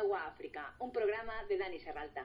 Ancagua África, un programa de Dani Serralta.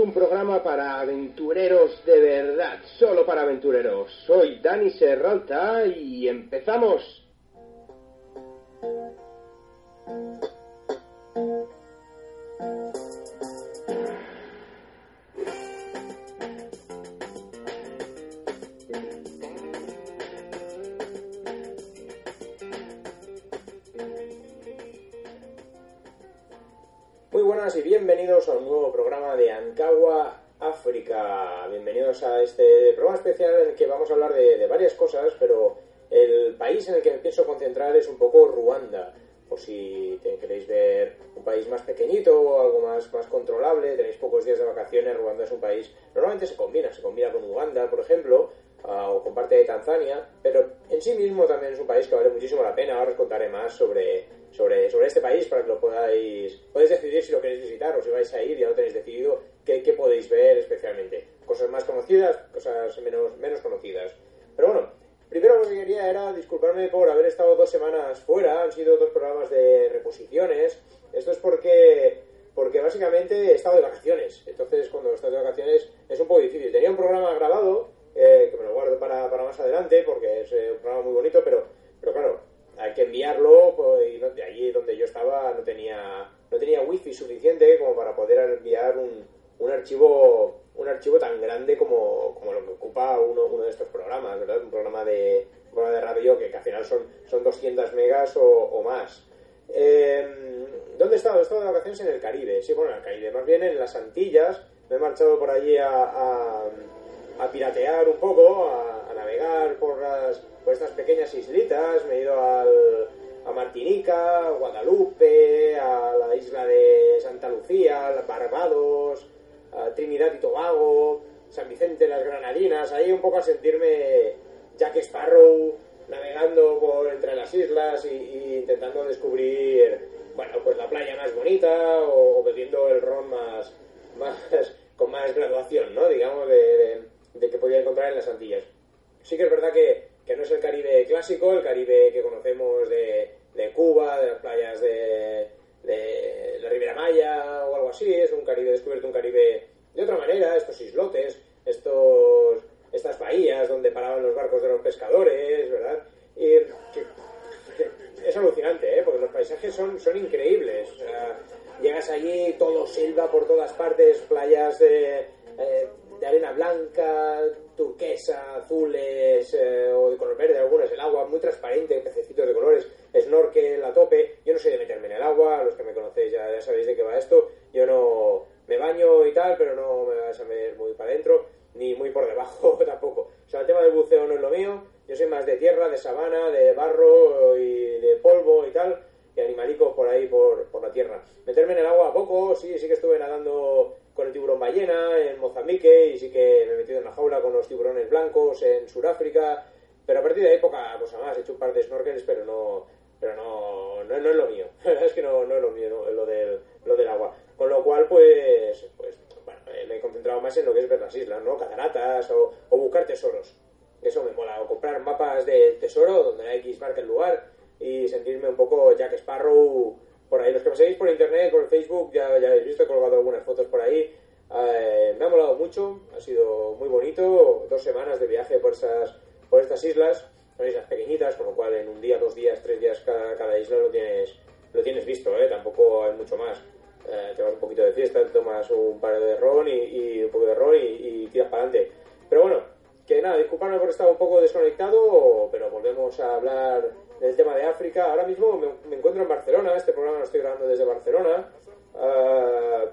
Un programa para aventureros de verdad, solo para aventureros. Soy Dani Serralta y empezamos. Más, controlable, tenéis pocos días de vacaciones, Ruanda es un país, normalmente se combina, se combina con Uganda, por ejemplo, ah, o con parte de Tanzania, pero en sí mismo también es un país que vale muchísimo la pena. Ahora os contaré más sobre, sobre, sobre este país para que lo podáis, podéis decidir si lo queréis visitar o si vais a ir, ya lo tenéis decidido, qué, qué podéis ver especialmente. Cosas más conocidas, cosas menos, menos conocidas. Pero bueno, primero lo que quería era disculparme por haber estado dos semanas fuera, han sido dos programas de reposiciones. Esto es porque básicamente he estado de vacaciones, entonces cuando estás de vacaciones es un poco difícil. Tenía un programa grabado, eh, que me lo guardo para, para más adelante porque es eh, un programa muy bonito, pero, pero claro, hay que enviarlo pues, y no- de allí donde yo estaba no tenía no tenía wifi suficiente como para poder enviar un, un archivo un archivo tan grande como, como lo que ocupa uno, uno de estos programas verdad un programa de un programa de radio que, que al final son son 200 megas o, o más. Eh, ¿Dónde he estado? He estado de vacaciones en el Caribe. Sí, bueno, en el Caribe. Más bien en las Antillas. Me he marchado por allí a, piratear un poco, a, navegar por, estas pequeñas islitas. Me he ido a Martinica, Guadalupe, a la isla de Santa Lucía, a Barbados, a Trinidad y Tobago, San Vicente, las Granadinas. Ahí un poco a sentirme Jack Sparrow navegando por entre las islas y, y intentando más bonita o, o bebiendo el ron más, más con más graduación, ¿no? Digamos, de, de- de que podía encontrar en las Antillas. Sí que es verdad que, que no es el Caribe clásico, el Caribe que conocemos de, de Cuba, de las playas de, de la Ribera Maya o algo así, es un Caribe descubierto, un Caribe de otra manera, estos islotes, estos, estas bahías donde paraban los barcos de los pescadores, ¿verdad? Y es alucinante, ¿eh? porque los paisajes son, son increíbles. O sea, llegas allí, todo selva por todas partes, playas de, eh, de arena blanca, turquesa, azules eh, o de color verde algunas, el agua muy transparente, pececitos de colores, snorkel a tope. Yo no soy de meterme en el agua, los que me conocéis ya, ya sabéis de qué va esto. Yo no me baño y tal, pero no me vas a ver muy para adentro, ni muy por debajo tampoco. O sea, el tema del buceo no es lo mío. Yo soy más de tierra, de sabana, de barro y de polvo y tal, y animalicos por ahí, por, por la tierra. Meterme en el agua a poco, sí, sí que estuve nadando con el tiburón ballena en Mozambique y sí que me he metido en la jaula con los tiburones blancos en Sudáfrica, pero a partir de ahí poca cosa más. He hecho un par de snorkels, pero no, pero no, no, es lo mío. Es que no, no es lo mío, no, lo, del, lo del agua. Con lo cual, pues, pues bueno, eh, me he concentrado más en lo que es ver las islas, ¿no? Cataratas o buscar tesoros. Eso me mola. O comprar mapas de tesoro donde la X marca el lugar y sentirme un poco Jack Sparrow por ahí. Los que me seguís por internet, por Facebook, ya, ya habéis visto, he colgado algunas fotos por ahí. Eh, me ha molado mucho, ha sido muy bonito. Dos semanas de viaje por estas, por estas islas. Son islas pequeñitas, con lo cual en un día, dos días, tres días cada, cada isla lo tienes, lo tienes visto, ¿eh? Tampoco hay mucho más. Eh, te vas un poquito de fiesta, te tomas un par de ron y, y un poco de ron y, y tiras para adelante. Pero bueno, que nada, disculpadme por estar un poco desconectado, pero volvemos a hablar del tema de África. Ahora mismo me, me encuentro en Barcelona, este programa lo estoy grabando desde Barcelona. Ah,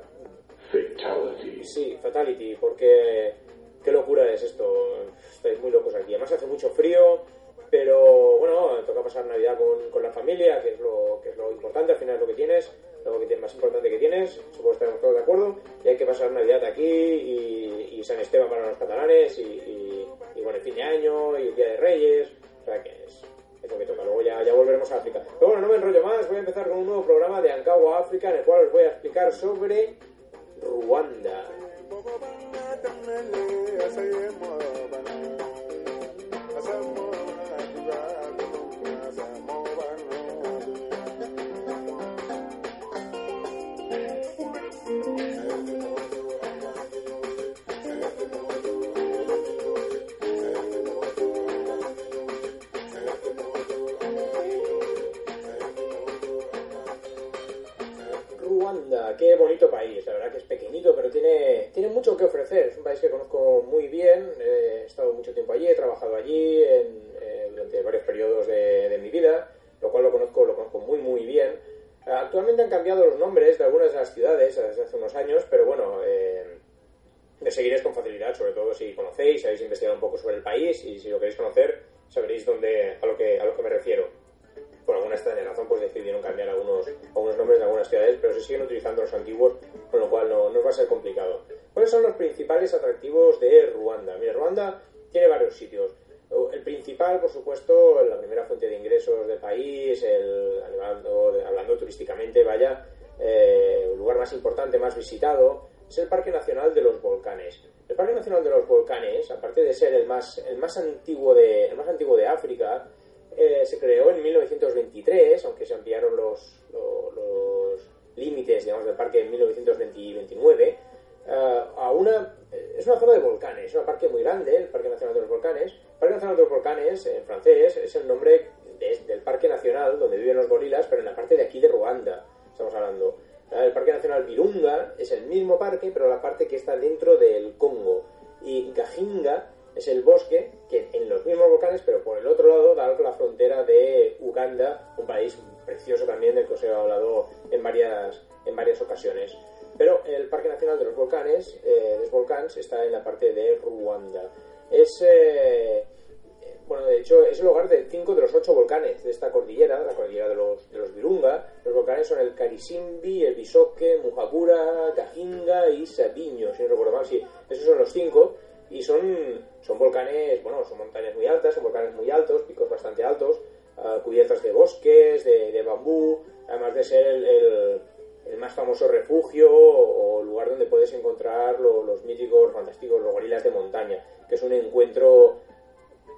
Fatality. sí, Fatality, porque qué locura es esto. Estáis muy locos aquí. Además hace mucho frío, pero bueno, toca pasar Navidad con, con la familia, que es, lo, que es lo importante, al final es lo que tienes, lo que tienes, más importante que tienes, supongo que estaremos todos de acuerdo, y hay que pasar Navidad aquí y, San Esteban para los catalanes y, bueno, el fin de año y el Día de Reyes, o sea que es, es lo que toca, luego ya, ya volveremos a África. Pero bueno, no me enrollo más, voy a empezar con un nuevo programa de Ankawa África en el cual os voy a explicar sobre Ruanda. Qué bonito país, la verdad que es pequeñito, pero tiene, tiene mucho que ofrecer. Es un país que conozco muy bien, eh, he estado mucho tiempo allí, he trabajado allí en, eh, durante varios periodos de, de mi vida, lo cual lo conozco, lo conozco muy muy bien. Eh, Actualmente han cambiado los nombres de algunas de las ciudades desde hace unos años, pero bueno, eh, seguiréis con facilidad, sobre todo si conocéis, habéis investigado un poco sobre el país y si lo queréis conocer, sabréis dónde, a, lo que, a lo que me refiero por alguna extraña razón, pues decidieron cambiar algunos, algunos nombres de algunas ciudades, pero se siguen utilizando los antiguos, con lo cual no, no os va a ser complicado. ¿Cuáles son los principales atractivos de Ruanda? Mira, Ruanda tiene varios sitios. El principal, por supuesto, la primera fuente de ingresos del país, el, hablando, hablando turísticamente, vaya, eh, el lugar más importante, más visitado, es el Parque Nacional de los Volcanes. El Parque Nacional de los Volcanes, aparte de ser el más, el más, antiguo, de, el más antiguo de África, eh, se creó en 1923, aunque se ampliaron los, los, los límites digamos, del parque en 1929, uh, a una, es una zona de volcanes, es un parque muy grande, el Parque Nacional de los Volcanes. El Parque Nacional de los Volcanes, en francés, es el nombre de, del Parque Nacional donde viven los gorilas, pero en la parte de aquí de Ruanda, estamos hablando. El Parque Nacional Virunga es el mismo parque, pero la parte que está dentro del Congo. Y Gajinga es el bosque que en los mismos volcanes, pero por el otro lado da la frontera de Uganda, un país precioso también del que os he hablado en varias, en varias ocasiones. Pero el Parque Nacional de los Volcanes, eh, está en la parte de Ruanda. Es, eh, bueno, de hecho, es el hogar de cinco de los ocho volcanes de esta cordillera, la cordillera de los, de los Virunga. Los volcanes son el Karisimbi, el Bisoque, Mujabura, Gajinga y Sabiño, si no recuerdo mal, sí, esos son los cinco y son, son volcanes, bueno, son montañas muy altas, son volcanes muy altos, picos bastante altos, uh, cubiertas de bosques, de, de, bambú, además de ser el, el, el más famoso refugio o lugar donde puedes encontrar lo- los míticos, fantásticos, los gorilas de montaña, que es un encuentro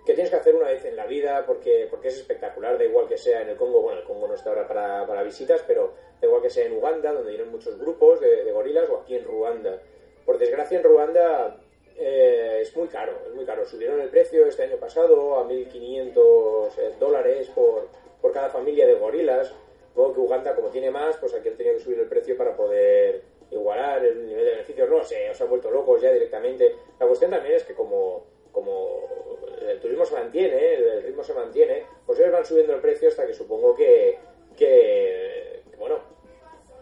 que tienes que hacer una vez en la vida porque, porque es espectacular, da igual que sea en el Congo, bueno, el Congo no está ahora para, para visitas, pero da igual que sea en Uganda, donde vienen muchos grupos de, de gorilas, o aquí en Ruanda. Por desgracia en Ruanda eh, es muy caro, es muy caro. Subieron el precio este año pasado a 1.500 eh, dólares por, por cada familia de gorilas. Supongo que Uganda, como tiene más, pues aquí han tenido que subir el precio para poder igualar el nivel de beneficios. No sé, os han vuelto locos ya directamente. La cuestión también es que como, como el turismo se mantiene, el, ritmo se mantiene, pues ellos van subiendo el precio hasta que supongo que, que, bueno,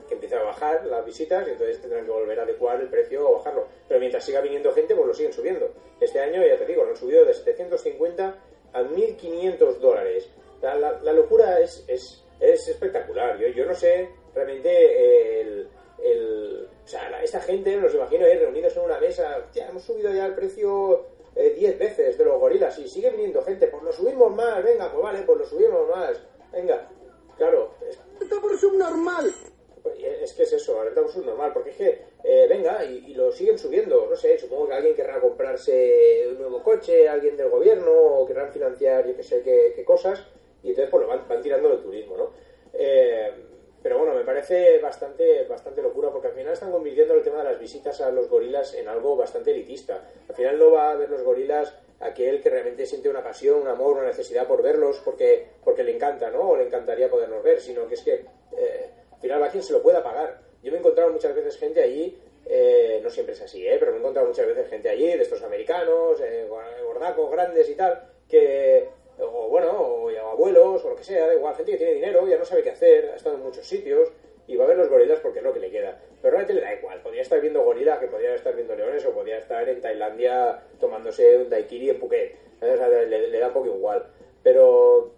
que empiece a bajar las visitas y entonces tendrán que volver a adecuar el precio o bajarlo. Pero mientras siga viniendo gente, pues lo siguen subiendo. Este año, ya te digo, lo han subido de 750 a 1.500 dólares. La, la- la locura es, es, es espectacular. Yo, yo no sé realmente el... el- o sea, la- esta gente, los imagino ahí reunidos en una mesa, ya hemos subido ya el precio eh, 10 veces de los gorilas y sigue viniendo gente, pues lo subimos más, venga, pues vale, pues lo subimos más, venga. Claro, es, por subnormal. Es que es eso, alerta por subnormal, porque es que, eh, venga, y, lo siguen subiendo, no sé, supongo que alguien querrá comprarse un nuevo coche, alguien del gobierno, o querrán financiar, yo que sé, qué, qué cosas, y entonces pues lo van, tirando del turismo, ¿no? Eh, pero bueno, me parece bastante, bastante locura, porque al final están convirtiendo el tema de las visitas a los gorilas en algo bastante elitista. Al final no va a ver los gorilas aquel que realmente siente una pasión, un amor, una necesidad por verlos porque, porque le encanta, ¿no? O le encantaría podernos ver, sino que es que eh, al final va se lo pueda pagar. Yo me he encontrado muchas veces gente allí, eh, no siempre es así, ¿eh? pero me he encontrado muchas veces gente allí, de estos americanos, eh, gordacos, grandes y tal, que, o bueno, o, abuelos, o lo que sea, da igual, gente que tiene dinero, ya no sabe qué hacer, ha estado en muchos sitios, y va a ver los gorilas porque es lo que le queda. Pero realmente le da igual, podría estar viendo gorilas, que podría estar viendo leones, o podría estar en Tailandia tomándose un daiquiri en Phuket. le da un poco igual. Pero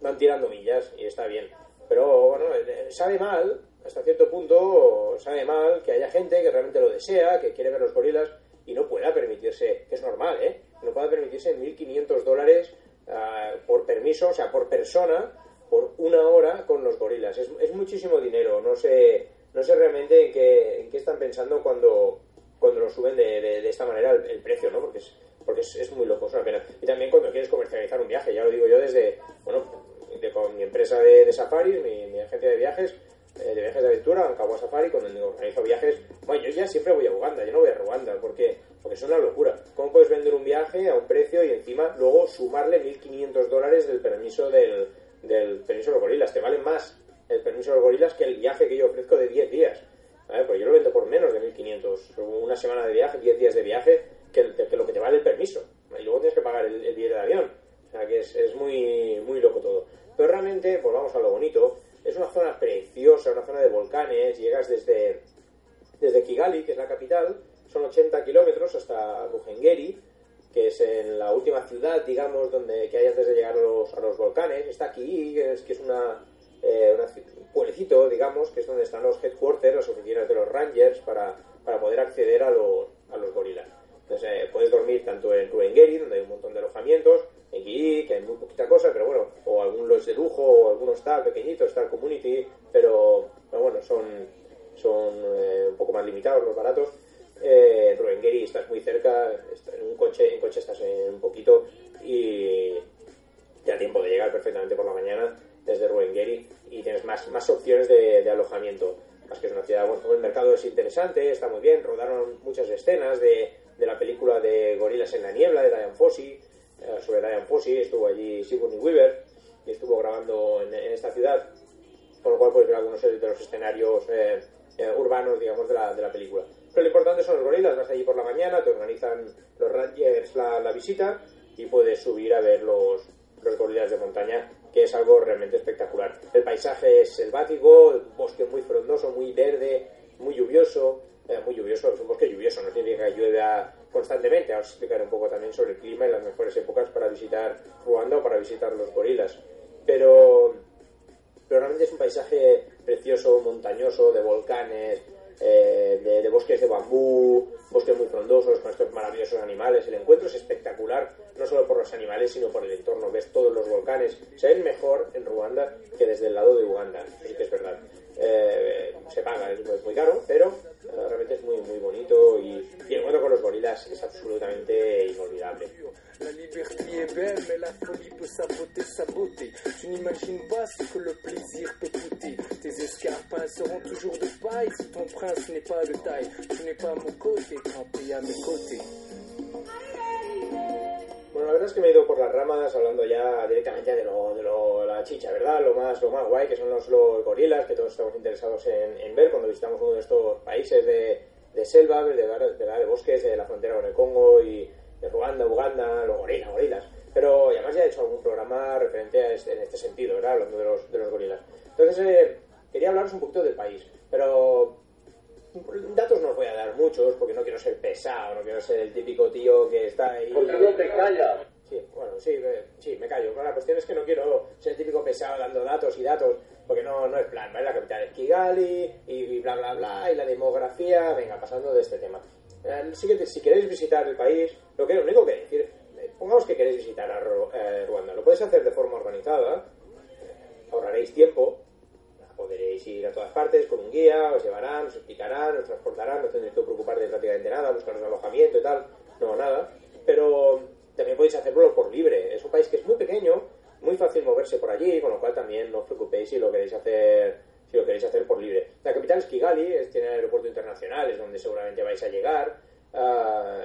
van tirando millas y está bien. Pero bueno, eh, sabe mal, hasta cierto punto, sabe mal que haya gente que realmente lo desea, que quiere ver los gorilas y no pueda permitirse, que es normal, ¿eh? No pueda permitirse 1.500 dólares ah, por permiso, o sea, por persona, por una hora con los gorilas. Es, es muchísimo dinero, no sé, no sé realmente en qué, en qué están pensando cuando, cuando lo suben de, de- de esta manera el, el precio, ¿no? Porque es, porque es, es muy loco, es una pena. Y también cuando quieres comercializar un viaje, ya lo digo yo desde, bueno, de- con mi empresa de, safaris, mi, agencia de viajes, eh, de viajes de aventura, Ankawa Safari, cuando organizo viajes, bueno, yo ya siempre voy a Uganda, yo no voy a Ruanda, porque, porque es una locura. ¿Cómo puedes vender un viaje a un precio y encima luego sumarle 1.500 dólares del permiso del, del permiso de los gorilas? Te vale más el permiso de los gorilas que el viaje que yo ofrezco de 10 días. ¿vale? Pues yo lo vendo por menos de 1.500. Una semana de viaje, 10 días de viaje, que, el- que lo que te vale el permiso. Y luego tienes que pagar el, el billete de avión. O sea que es, es muy, muy loco todo. Pero realmente, volvamos a lo bonito, es una zona preciosa, una zona de volcanes. Llegas desde, desde Kigali, que es la capital, son 80 kilómetros hasta Ruhengeri, que es en la última ciudad, digamos, donde que hay antes de llegar a los, a los volcanes. Está aquí, que es, que es una, eh, una un pueblecito, digamos, que es donde están los headquarters, las oficinas de los rangers, para, para poder acceder a los, a los gorilas. Entonces, eh, puedes dormir tanto en Ruhengeri, donde hay un montón de alojamientos, Kii, que hay muy poquita cosa, pero bueno, o algún lodge de lujo, o algún hostal pequeñito, hostal community, pero, pero bueno, son, son eh, un poco más limitados los baratos. Eh, Ruhengeri estás muy cerca, en un coche, en coche estás en un poquito y te da tiempo de llegar perfectamente por la mañana desde Ruhengeri y tienes más, más opciones de, de alojamiento. Más que es una ciudad, bueno, el mercado es interesante, está muy bien, rodaron muchas escenas de, de la película de Gorilas en la Niebla de Diane Fossey, Fossey, estuvo allí Sigourney Weaver y estuvo grabando en, en esta ciudad, con lo cual puedes ver algunos de los escenarios eh, eh, urbanos, digamos, de la, de la película. Pero lo importante son los gorilas, vas allí por la mañana, te organizan los rangers la, la visita y puedes subir a ver los, los gorilas de montaña, que es algo realmente espectacular. El paisaje es selvático, un bosque muy frondoso, muy verde, muy lluvioso, eh, muy lluvioso, es un bosque lluvioso, no significa que llueva constantemente. Ahora os explicaré un poco también sobre el clima y las mejores épocas para visitar Ruanda o para visitar los gorilas. Pero, pero realmente es un paisaje precioso, montañoso, de volcanes, eh, de, de bosques de bambú, bosques muy frondosos con estos maravillosos animales. El encuentro es espectacular, no solo por los animales, sino por el entorno. Ves todos los volcanes. Se ven mejor en Ruanda que desde el lado de Uganda, sí que es verdad. Eh, se paga, es, es muy caro, pero realmente es muy, muy bonito y, y el encuentro con los gorilas es absolutamente inolvidable. La liberté est belle, mais la folie peut saboter sa beauté. Tu n'imagines pas ce que le plaisir peut coûter. Tes escarpins seront toujours de paille si ton prince n'est pas de taille. Tu n'es pas à mon côté quand t'es à mes côtés. Bueno, la verdad es que me he ido por las ramas hablando ya directamente de lo, de lo la chicha, ¿verdad? Lo más, lo más guay que son los, los gorilas que todos estamos interesados en, en ver cuando visitamos uno de estos países de, de selva, de, de, de, bosques, de la frontera con el Congo y de Ruanda, Uganda, los gorilas, gorilas. Pero además ya he hecho algún programa referente a este, en este sentido, ¿verdad? Hablando de los, de los gorilas. Entonces, eh, quería hablaros un poquito del país, pero datos no os voy a dar muchos porque no quiero ser pesado, no quiero ser el típico tío que está ahí. ¿Por qué no te callas? Sí, bueno, sí, eh, sí, me callo. Pero la cuestión es que no quiero ser el típico pesado dando datos y datos, porque no, no es plan, ¿vale? La capital es Kigali y bla, bla, bla, y la demografía, venga, pasando de este tema. Eh, si queréis visitar el país, lo, que, lo único que decir, eh, pongamos que queréis visitar a Ru- eh, Ruanda, lo podéis hacer de forma organizada, ahorraréis tiempo, podréis ir a todas partes con un guía, os llevarán, os explicarán, os transportarán, no tendréis que preocupar de prácticamente nada, buscaros alojamiento y tal, no, nada. Pero también podéis hacerlo por libre. Es un país que es muy pequeño, muy fácil moverse por allí, con lo cual también no os preocupéis si lo queréis hacer si lo queréis hacer por libre. La capital es Kigali, es- tiene aeropuerto internacional, es donde seguramente vais a llegar. Ah,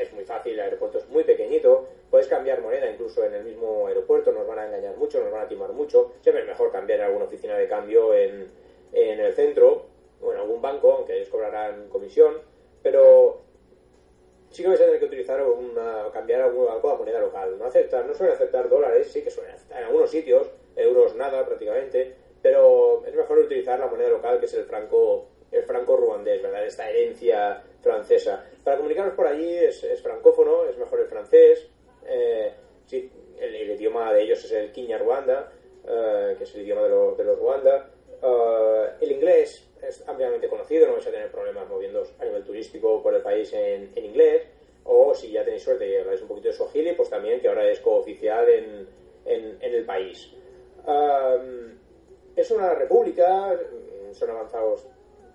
es muy fácil, el aeropuerto es muy pequeñito. Puedes cambiar moneda incluso en el mismo aeropuerto, nos van a engañar mucho, nos van a timar mucho. Siempre es mejor cambiar en alguna oficina de cambio en, en el centro o en algún banco, aunque ellos cobrarán comisión. Pero sí que vais a tener que utilizar una, cambiar alguna, alguna moneda local. No aceptar, no suelen aceptar dólares, sí que suelen aceptar en algunos sitios, euros nada prácticamente, pero es mejor utilizar la moneda local que es el franco, el franco ruandés, ¿verdad? Esta herencia francesa. Para comunicarnos por allí es, francófono, es mejor el francés, eh, el, idioma de ellos es el Kinyarwanda, eh, que es el idioma de, lo- de los Ruanda. Eh, el inglés es ampliamente conocido, no vais a tener problemas moviéndoos a nivel turístico por el país en, en inglés. O si ya tenéis suerte y habláis un poquito de Swahili, pues también que ahora es cooficial en, en, el país. Um, es una república, son avanzados.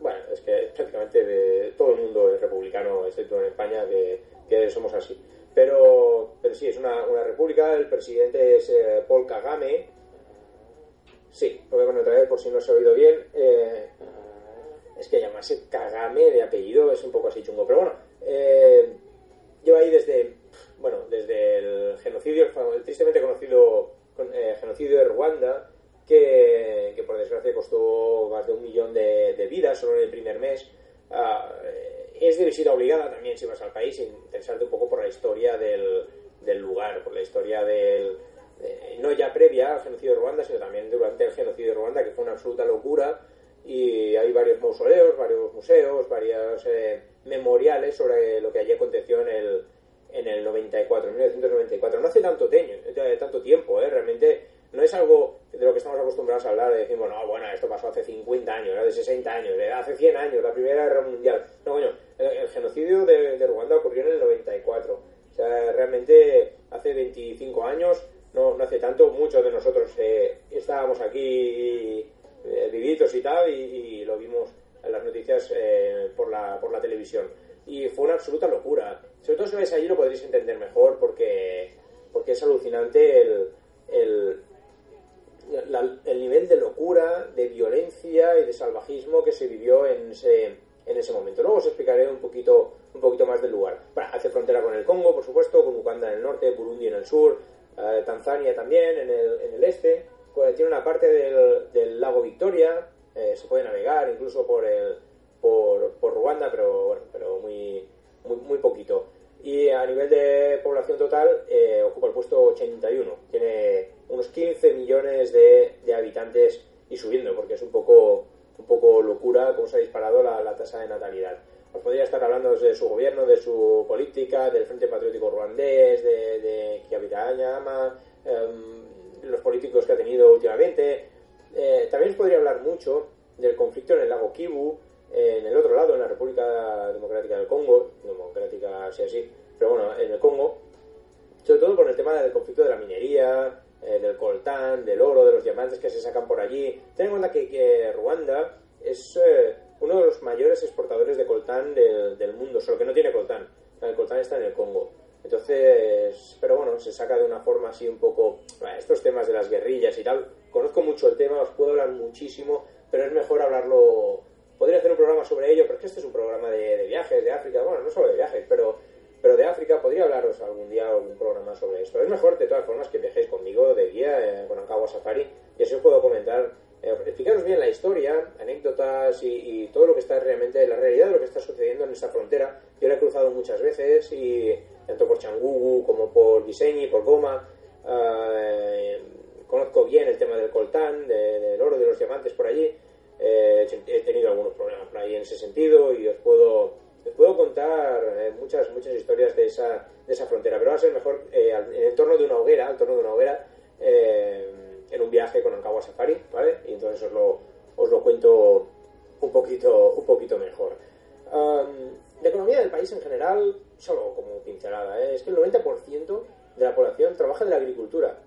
Bueno, es que prácticamente de- todo el mundo es republicano, excepto en España, que, somos así. Pero, sí, es una, república. El presidente es eh, Paul Kagame. Sí, lo voy a poner otra vez por si no se ha oído bien. Eh, es que llamarse Kagame de apellido es un poco así chungo. Pero bueno, eh, lleva ahí desde, bueno, desde el genocidio, el tristemente conocido con- eh, genocidio de Ruanda, que, que por desgracia costó más de un millón de, de vidas solo en el primer mes. Eh, es de visita obligada también si vas al país, interesarte un poco por la historia del, del lugar, por la historia del... eh, no ya previa al genocidio de Ruanda, sino también durante el genocidio de Ruanda, que fue una absoluta locura y hay varios mausoleos, varios museos, varios eh, memoriales sobre lo que allí aconteció en el, en el 94, en 1994. No hace tanto, teño, eh, tanto tiempo, ¿eh? realmente no es algo de lo que estamos acostumbrados a hablar, de decir, bueno, no, bueno, esto pasó hace 50 años, de 60 años, hace 100 años, la Primera Guerra Mundial. No, coño, el, genocidio de, de Ruanda ocurrió en el 94. O sea, realmente hace 25 años, no, no hace tanto, muchos de nosotros eh, estábamos aquí eh, vivitos y tal, y, lo vimos en las noticias eh, por, la, por la televisión. Y fue una absoluta locura. Sobre todo si vais allí lo podréis entender mejor porque, porque es alucinante el, la- el nivel de locura, de violencia y de salvajismo que se vivió en ese, en ese momento. Luego os explicaré un poquito, un poquito más del lugar. Bueno, hace frontera con el Congo, por supuesto, con Uganda en el norte, Burundi en el sur, eh, Tanzania también en el, en el este. Tiene una parte del, del lago Victoria, eh, se puede navegar incluso por el por, por Ruanda, pero bueno, pero muy, muy, muy poquito. Y a nivel de población total eh, ocupa el puesto 81. Tiene unos 15 millones de, de habitantes y subiendo, porque es un poco, un poco locura cómo se ha disparado la, la tasa de natalidad. Os podría estar hablando de su gobierno, de su política, del Frente Patriótico Ruandés, de, de Kiabiranyama, em, los políticos que ha tenido últimamente. Eh, también os podría hablar mucho del conflicto en el lago Kivu, eh, en el otro lado, en la República Democrática del Congo, democrática así así, pero bueno, en el Congo, sobre todo por el tema del conflicto de la minería, eh, del coltán, del oro, de los diamantes que se sacan por allí. Ten en cuenta que, Ruanda es, eh, uno de los mayores exportadores de coltán del, del mundo, solo que no tiene coltán. El coltán está en el Congo. Entonces, pero bueno, se saca de una forma así un poco, bueno, estos temas de las guerrillas y tal, conozco mucho el tema, os puedo hablar muchísimo, pero es mejor hablarlo, podría hacer un programa sobre ello, pero este es un programa de, de viajes, de África, bueno, no solo de viajes, pero, pero de África, podría hablaros algún día algún programa sobre esto. Es mejor, de todas formas, que viajéis conmigo de guía eh, con Ankawa Safari, y así os puedo comentar, eh, explicaros bien la historia, anécdotas y, y todo lo que está realmente, la realidad de lo que está sucediendo en esta frontera. Yo la he cruzado muchas veces y tanto por Changugu como por Diseñi, por Goma. Eh, conozco bien el tema del coltán, de- del oro, de los diamantes por allí. Eh, he tenido algunos problemas por ahí en ese sentido y os puedo, os puedo contar eh, muchas, muchas historias de esa, de esa frontera. Pero va a ser mejor eh, en el torno de una hoguera, al torno de una hoguera, eh, en un viaje con Ankawa Safari, ¿vale? Y entonces os lo, os lo cuento un poquito, un poquito mejor. Um, economía del país en general, solo como pincelada, ¿eh? es que el 90% de la población trabaja en la agricultura.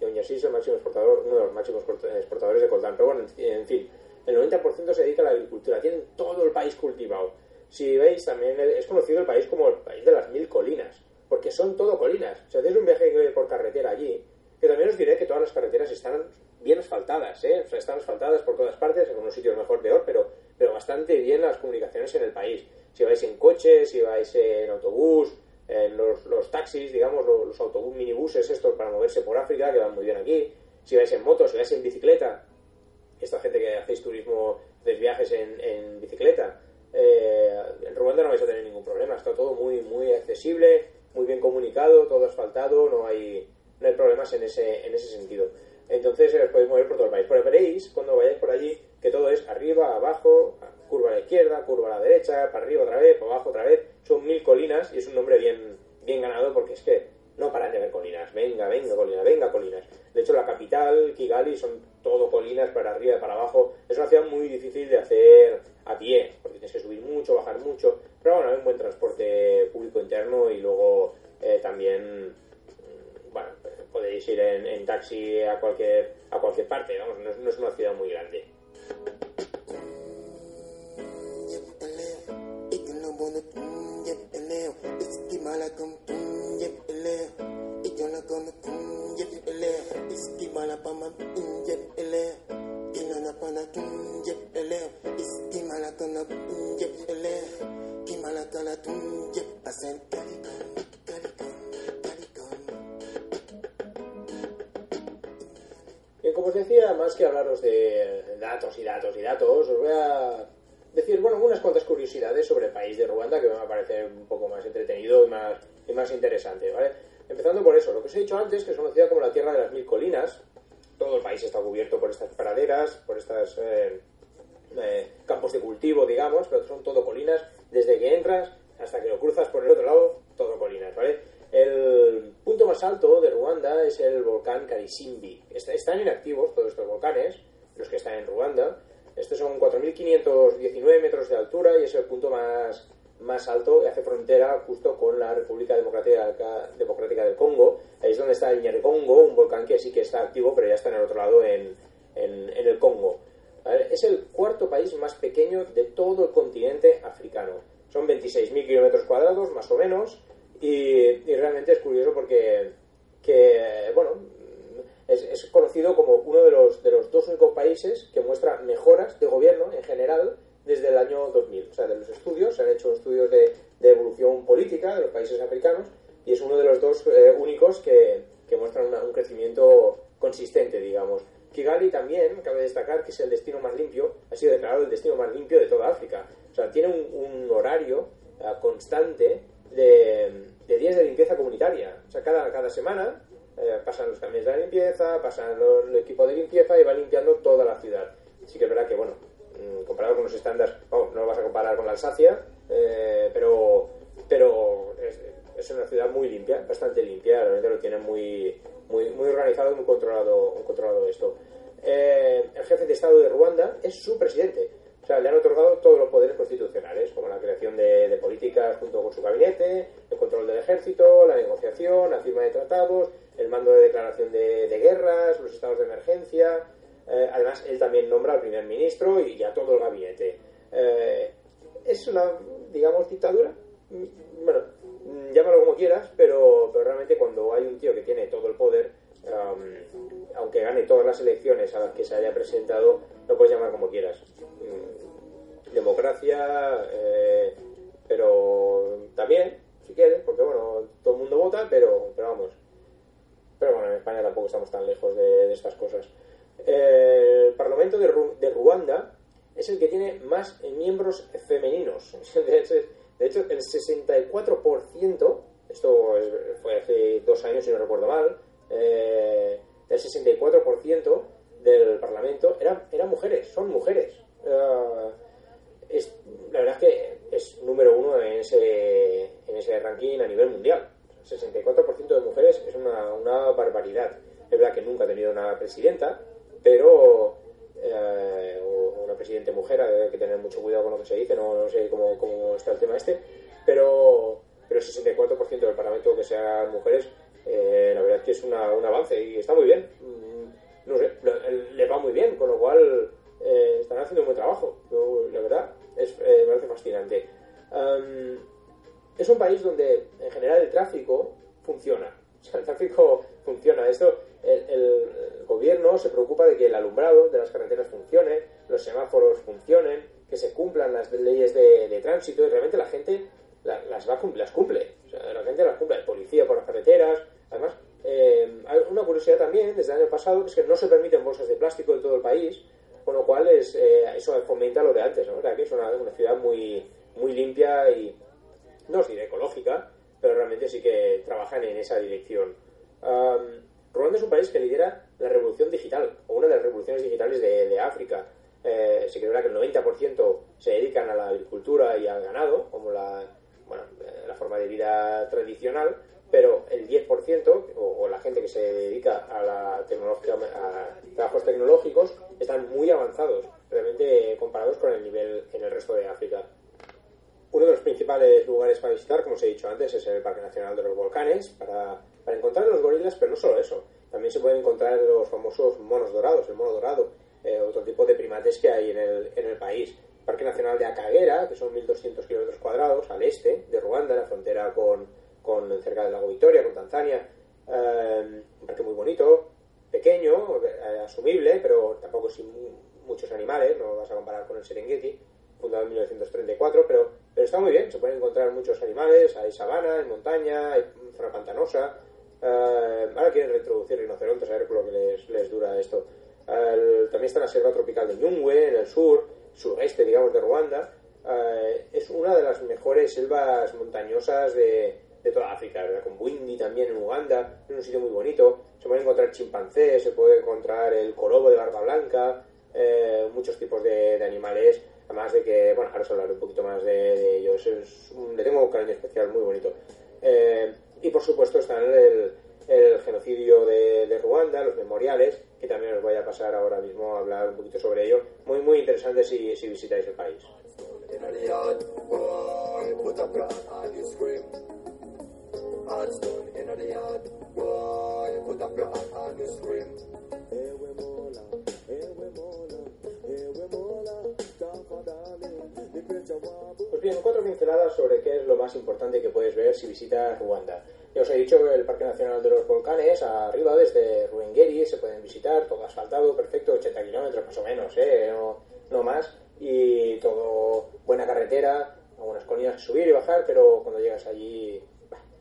Y aún así es el máximo exportador, uno de los máximos export- exportadores de coltán. Pero bueno, en, en fin, el 90% se dedica a la agricultura. Tienen todo el país cultivado. Si veis, también es conocido el país como el país de las mil colinas, porque son todo colinas. Si hacéis un viaje por carretera allí, que también os diré que todas las carreteras están bien asfaltadas, ¿eh? O sea, están asfaltadas por todas partes, en unos sitios mejor, peor, pero, pero bastante bien las comunicaciones en el país. Si vais en coche, si vais en autobús, en los, taxis, digamos, los, los autobús, minibuses estos para moverse por África, que van muy bien aquí. Si vais en moto, si vais en bicicleta, esta gente que hacéis turismo, hacéis viajes en bicicleta, eh, en Ruanda no vais a tener ningún problema, está todo muy, muy accesible, muy bien comunicado, todo asfaltado, no hay, no hay problemas en ese, en ese sentido. Entonces eh, os podéis mover por todo el país. Pero veréis, cuando vayáis por allí, que todo es arriba, abajo, curva a la izquierda, curva a la derecha, para arriba otra vez, para abajo otra vez. Son mil colinas y es un nombre bien, bien ganado porque es que no paran de ver colinas. Venga, venga, colinas, venga, colinas. De hecho, la capital, Kigali, son todo colinas para arriba y para abajo. Es una ciudad muy difícil de hacer a pie, porque tienes que subir mucho, bajar mucho. Pero bueno, hay un buen transporte público interno y luego eh, también mm, bueno, podéis ir en, en taxi a cualquier a cualquier parte, vamos, no es, no es una ciudad muy grande. Bien, como os decía, más que hablaros de datos y datos y datos, os voy a decir, bueno, unas cuantas curiosidades sobre el país de Ruanda que me va a parecer un poco más entretenido y más, y más interesante, ¿vale? Empezando por eso, lo que os he dicho antes, que es conocida como la Tierra de las Mil Colinas, todo el país está cubierto por estas praderas, por estos campos de cultivo, digamos, pero son todo colinas, desde que entras hasta que lo cruzas por el otro lado, todo colinas, ¿vale? El punto más alto de Ruanda es el volcán Karisimbi. Est- Están inactivos todos estos volcanes, los que están en Ruanda. Estos son 4.519 metros de altura y es el punto más, más alto y hace frontera justo con la República Democrática, del Congo. Ahí es donde está el Nyiragongo, un volcán que sí que está activo, pero ya está en el otro lado, en, en- en el Congo. ¿Vale? Es el cuarto país más pequeño de todo el continente africano. Son 26.000 kilómetros cuadrados, más o menos, y, y realmente es curioso porque, que, bueno, es, es conocido como uno de los, de los dos únicos países que muestra mejoras de gobierno en general desde el año 2000. O sea, de los estudios, se han hecho estudios de, de evolución política de los países africanos y es uno de los dos eh, únicos que, que muestran una- un crecimiento consistente, digamos. Kigali también, cabe destacar que es el destino más limpio, ha sido declarado el destino más limpio de toda África. O sea, tiene un, un horario eh, constante de, de días de limpieza comunitaria. O sea, cada, cada semana eh, pasan los camiones de la limpieza, pasan los- el equipo de limpieza y va limpiando toda la ciudad. Sí que es verdad que, bueno, comparado con los estándares, vamos, no lo vas a comparar con la Alsacia, eh, pero, pero es, es una ciudad muy limpia, bastante limpia, realmente lo tienen muy, muy, muy organizado muy controlado, muy controlado esto. Eh, el jefe de Estado de Ruanda es su presidente. O sea, le han otorgado todos los poderes constitucionales, como la creación de, de políticas junto con su gabinete, el control del ejército, la negociación, la firma de tratados, el mando de declaración de, de guerras, los estados de emergencia. Eh, además, él también nombra al primer ministro y ya todo el gabinete. Eh, es una, digamos, dictadura. Bueno, llámalo como quieras, pero, pero realmente cuando hay un tío que tiene todo el poder, am, aunque gane todas las elecciones a las que se haya presentado, lo puedes llamar como quieras. Mm, Democracia, eh, pero también, si quieres, porque bueno, todo el mundo vota, pero, pero vamos. Pero bueno, en España tampoco estamos tan lejos de estas cosas. Eh, el Parlamento de, Ru- de Ruanda es el que tiene más miembros femeninos. De hecho, el 64%, esto es- fue hace dos años si no recuerdo mal, eh, el 64% del Parlamento eran, eran mujeres, son mujeres. Eh, es, la verdad es que es número uno en ese, en ese ranking a nivel mundial. 64% de mujeres es una barbaridad. Es verdad que nunca ha tenido una presidenta, pero eh, una presidente mujer, hay que tener mucho cuidado con lo que se dice, no, no sé cómo, cómo está el tema este, pero, pero el 64% del Parlamento que sean mujeres, eh, la verdad es que es una, un avance y está muy bien. Mm, No sé, le va muy bien, con lo cual eh, están haciendo un buen trabajo. Yo, la verdad, es, eh, me parece fascinante. Am, es un país donde en general el tráfico funciona. O sea, el tráfico funciona. Esto, el, el- el gobierno se preocupa de que el alumbrado de las carreteras funcione, los semáforos funcionen, que se cumplan las leyes de, de tránsito y realmente la gente la- las, va, las cumple. O sea, la gente las cumple. Hay policía por las carreteras. Además, eh, hay una curiosidad también desde el año pasado es que no se permiten bolsas de plástico en todo el país, con lo cual es, eh, eso fomenta lo de antes. ¿no? Que es una, una ciudad muy, muy limpia y, no os diré ecológica, pero realmente sí que trabajan en esa dirección. Am, Ruanda es un país que lidera la revolución digital, o una de las revoluciones digitales de, de África. Eh, es verdad que el 90% se dedican a la agricultura y al ganado, como la, bueno, eh, la forma de vida tradicional, pero el 10%, o, o la gente que se dedica a, la a trabajos tecnológicos, están muy avanzados, realmente comparados con el nivel en el resto de África. Uno de los principales lugares para visitar, como os he dicho antes, es el Parque Nacional de los Volcanes, para, para encontrar los gorilas, pero no solo eso. También se pueden encontrar los famosos monos dorados, el mono dorado, eh, otro tipo de primates que hay en el, en el país. Parque Nacional de Akagera, que son 1.200 kilómetros cuadrados, al este de Ruanda, la frontera con, con cerca del lago Victoria, con Tanzania. Eh, un parque muy bonito, pequeño, eh, asumible, pero tampoco sin muchos animales, no vas a comparar con el Serengeti, fundado en 1934, pero, pero está muy bien, se pueden encontrar muchos animales, hay sabana, hay montaña, hay zona pantanosa. Eh, ahora quieren reintroducir rinocerontes, a ver lo que les, les dura esto. El- también está la selva tropical de Nyungwe, en el sur, sureste, digamos, de Ruanda. Eh, es una de las mejores selvas montañosas de, de toda África, ¿verdad? con Bwindi también en Uganda, es un sitio muy bonito. Se pueden encontrar chimpancés, se puede encontrar el corobo de barba blanca, eh, muchos tipos de, de animales. Además de que, bueno, ahora os hablaré un poquito más de, de ellos. Es le tengo un cariño especial muy bonito. Eh, y por supuesto está el, genocidio de, de Ruanda, los memoriales, que también os voy a pasar ahora mismo a hablar un poquito sobre ello. Muy, muy interesante si, si visitáis el país. Pues bien, cuatro pinceladas sobre qué es lo más importante que puedes ver si visitas Ruanda. Ya os he dicho el Parque Nacional de los Volcanes, arriba desde Ruengeri, se pueden visitar, todo asfaltado, perfecto, 80 kilómetros más o menos, ¿eh? no, no más, y todo buena carretera, algunas colinas que subir y bajar, pero cuando llegas allí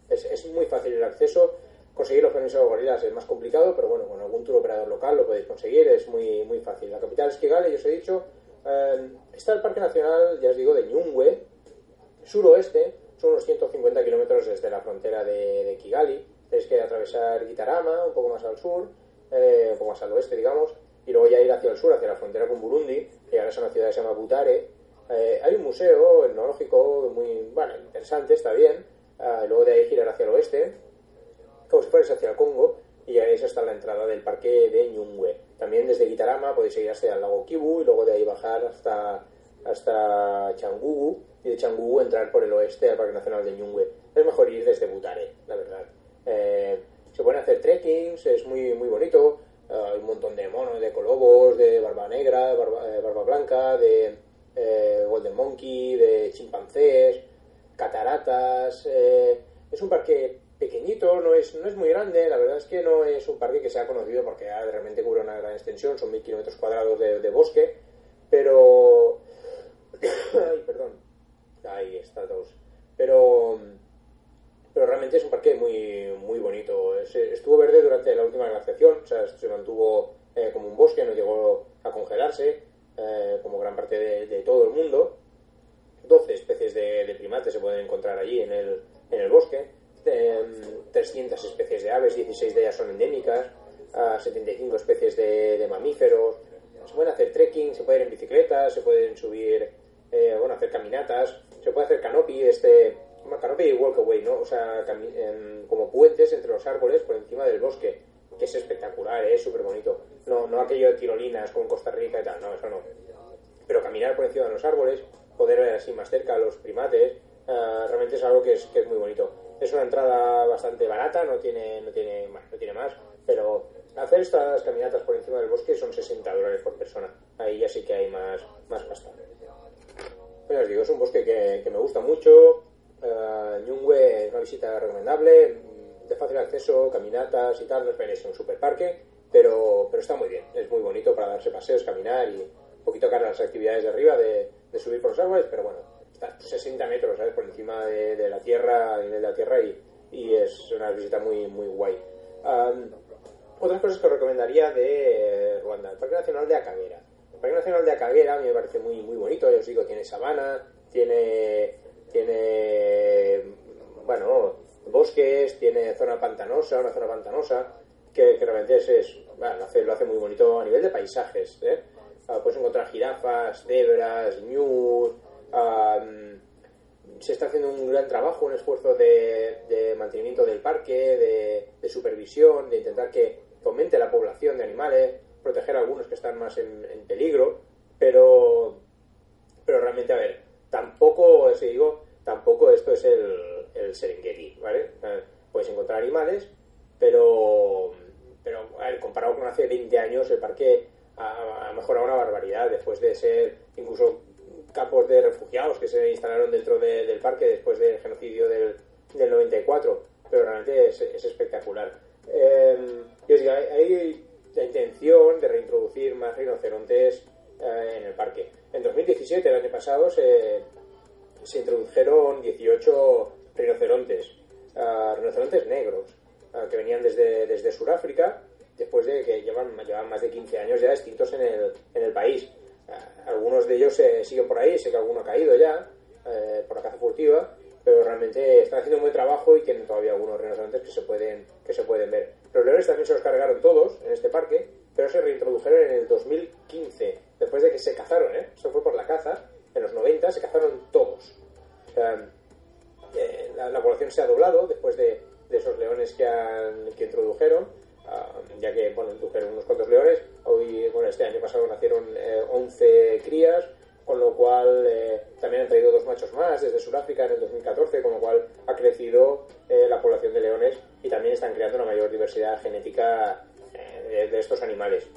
es, es muy fácil el acceso. Conseguir los permisos de gorilas es más complicado, pero bueno, con algún tour operador local lo podéis conseguir, es muy, muy fácil. La capital es Kigali, ya os he dicho. Eh, está el Parque Nacional, ya os digo, de Nyungwe, suroeste, son unos 150 kilómetros desde la frontera de, Kigali. Tenéis que atravesar Gitarama, un poco más al sur, eh, un poco más al oeste, digamos, y luego ya ir hacia el sur, hacia la frontera con Burundi, llegar a una ciudad que se llama Butare. Eh, hay un museo etnológico muy, bueno, interesante, está bien. Ah, luego de ahí girar hacia el oeste, como si hacia el Congo, y llegáis hasta la entrada del parque de Nyungwe. También desde Gitarama podéis ir hasta el lago Kivu y luego de ahí bajar hasta, hasta Changugu y de Changugu entrar por el oeste al Parque Nacional de Nyungwe. Es mejor ir desde Butare, la verdad. Eh, se pueden hacer trekkings, es muy, muy bonito. Eh, hay un montón de monos, de colobos, de barba negra, barba, eh, barba blanca, de eh, golden monkey, de chimpancés, cataratas. es un parque pequeñito, no es, no es muy grande, la verdad es que no es un parque que sea conocido porque realmente cubre una gran extensión, son mil kilómetros cuadrados de, bosque, pero... Ay, perdón. Ahí está, todos. Pero pero realmente es un parque muy muy bonito. Es- estuvo verde durante la última glaciación, o sea, se mantuvo eh, como un bosque, no llegó a congelarse, eh, como gran parte de, todo el mundo. 12 especies de, de primates se pueden encontrar allí en el, en el bosque, 300 especies de aves, 16 de ellas son endémicas, ah, 75 especies de, de mamíferos. Se pueden hacer trekking, se pueden ir en bicicleta, se pueden subir, eh, bueno, hacer caminatas, se puede hacer canopy, este, canopy y walkaway, ¿no? O sea, em, como puentes entre los árboles por encima del bosque, que es espectacular, ¿eh? es súper bonito. No, no aquello de tirolinas como en Costa Rica y tal, no, eso no pero caminar por encima de los árboles, poder ver así más cerca a los primates, ah, realmente es algo que es, que es muy bonito. Es una entrada bastante barata, no tiene, no tiene, bueno, no tiene más, pero hacer estas caminatas por encima del bosque son 60 dólares por persona. Ahí ya sí que hay más, más pasta. Bueno, os digo, es un bosque que, que me gusta mucho. Uh, es una visita recomendable, de fácil acceso, caminatas y tal. No esperéis un super parque, pero, pero está muy bien. Es muy bonito para darse paseos, caminar y un poquito cara a las actividades de arriba, de subir por los árboles, pero bueno, está 60 metros, ¿sabes? Por encima de, de la tierra, de la tierra, y, y es una visita muy, muy guay. Um, otras cosas que recomendaría de Ruanda, el Parque Nacional de Akagera. El Parque Nacional de Akagera a mí me parece muy, muy bonito, ya os digo, tiene sabana, tiene, tiene, bueno, bosques, tiene zona pantanosa, una zona pantanosa, que, que realmente es, es- bueno, lo, hace, lo hace muy bonito a nivel de paisajes, ¿eh? Ah, puedes encontrar jirafas, cebras, ñus, se está haciendo un gran trabajo, un esfuerzo de, mantenimiento del parque, de, supervisión, de intentar que aumente la población de animales, proteger a algunos que están más en, peligro, pero, pero realmente, a ver, tampoco, si digo, tampoco esto es el, el Serengeti, ¿vale? Puedes encontrar animales, pero, pero a ver, comparado con hace 20 años, el parque ha, ha mejorado una barbaridad, después de ser incluso campos de refugiados que se instalaron dentro de- del parque después del genocidio del, del 94, pero realmente es, es espectacular. Eh, y os digo, hay, la intención de reintroducir más rinocerontes eh, en el parque. En 2017, el año pasado, se, se introdujeron 18 rinocerontes, ah, rinocerontes negros, ah, que venían desde, desde Sudáfrica, después de que llevan, llevan más de 15 años ya extintos en el, en el país. Algunos de ellos eh, siguen por ahí, sé que alguno ha caído ya eh, por la caza furtiva, pero realmente están haciendo un buen trabajo y tienen todavía algunos rinocerontes que se pueden, que se pueden ver. Los leones también se los cargaron todos en este parque, pero se reintrodujeron en el 2015, después de que se cazaron, ¿eh? Eso fue por la caza, en los 90 se cazaron todos. Eh, la, la población se ha doblado después de, de esos leones que, han, que introdujeron, ah, ya que bueno, introdujeron unos cuantos leones. Hoy, bueno, este año pasado nacieron eh, 11 crías, con lo cual eh, también han traído dos machos más desde Sudáfrica en el 2014, con lo cual ha crecido eh, la población de leones y también están creando una mayor diversidad genética eh, de, de estos animales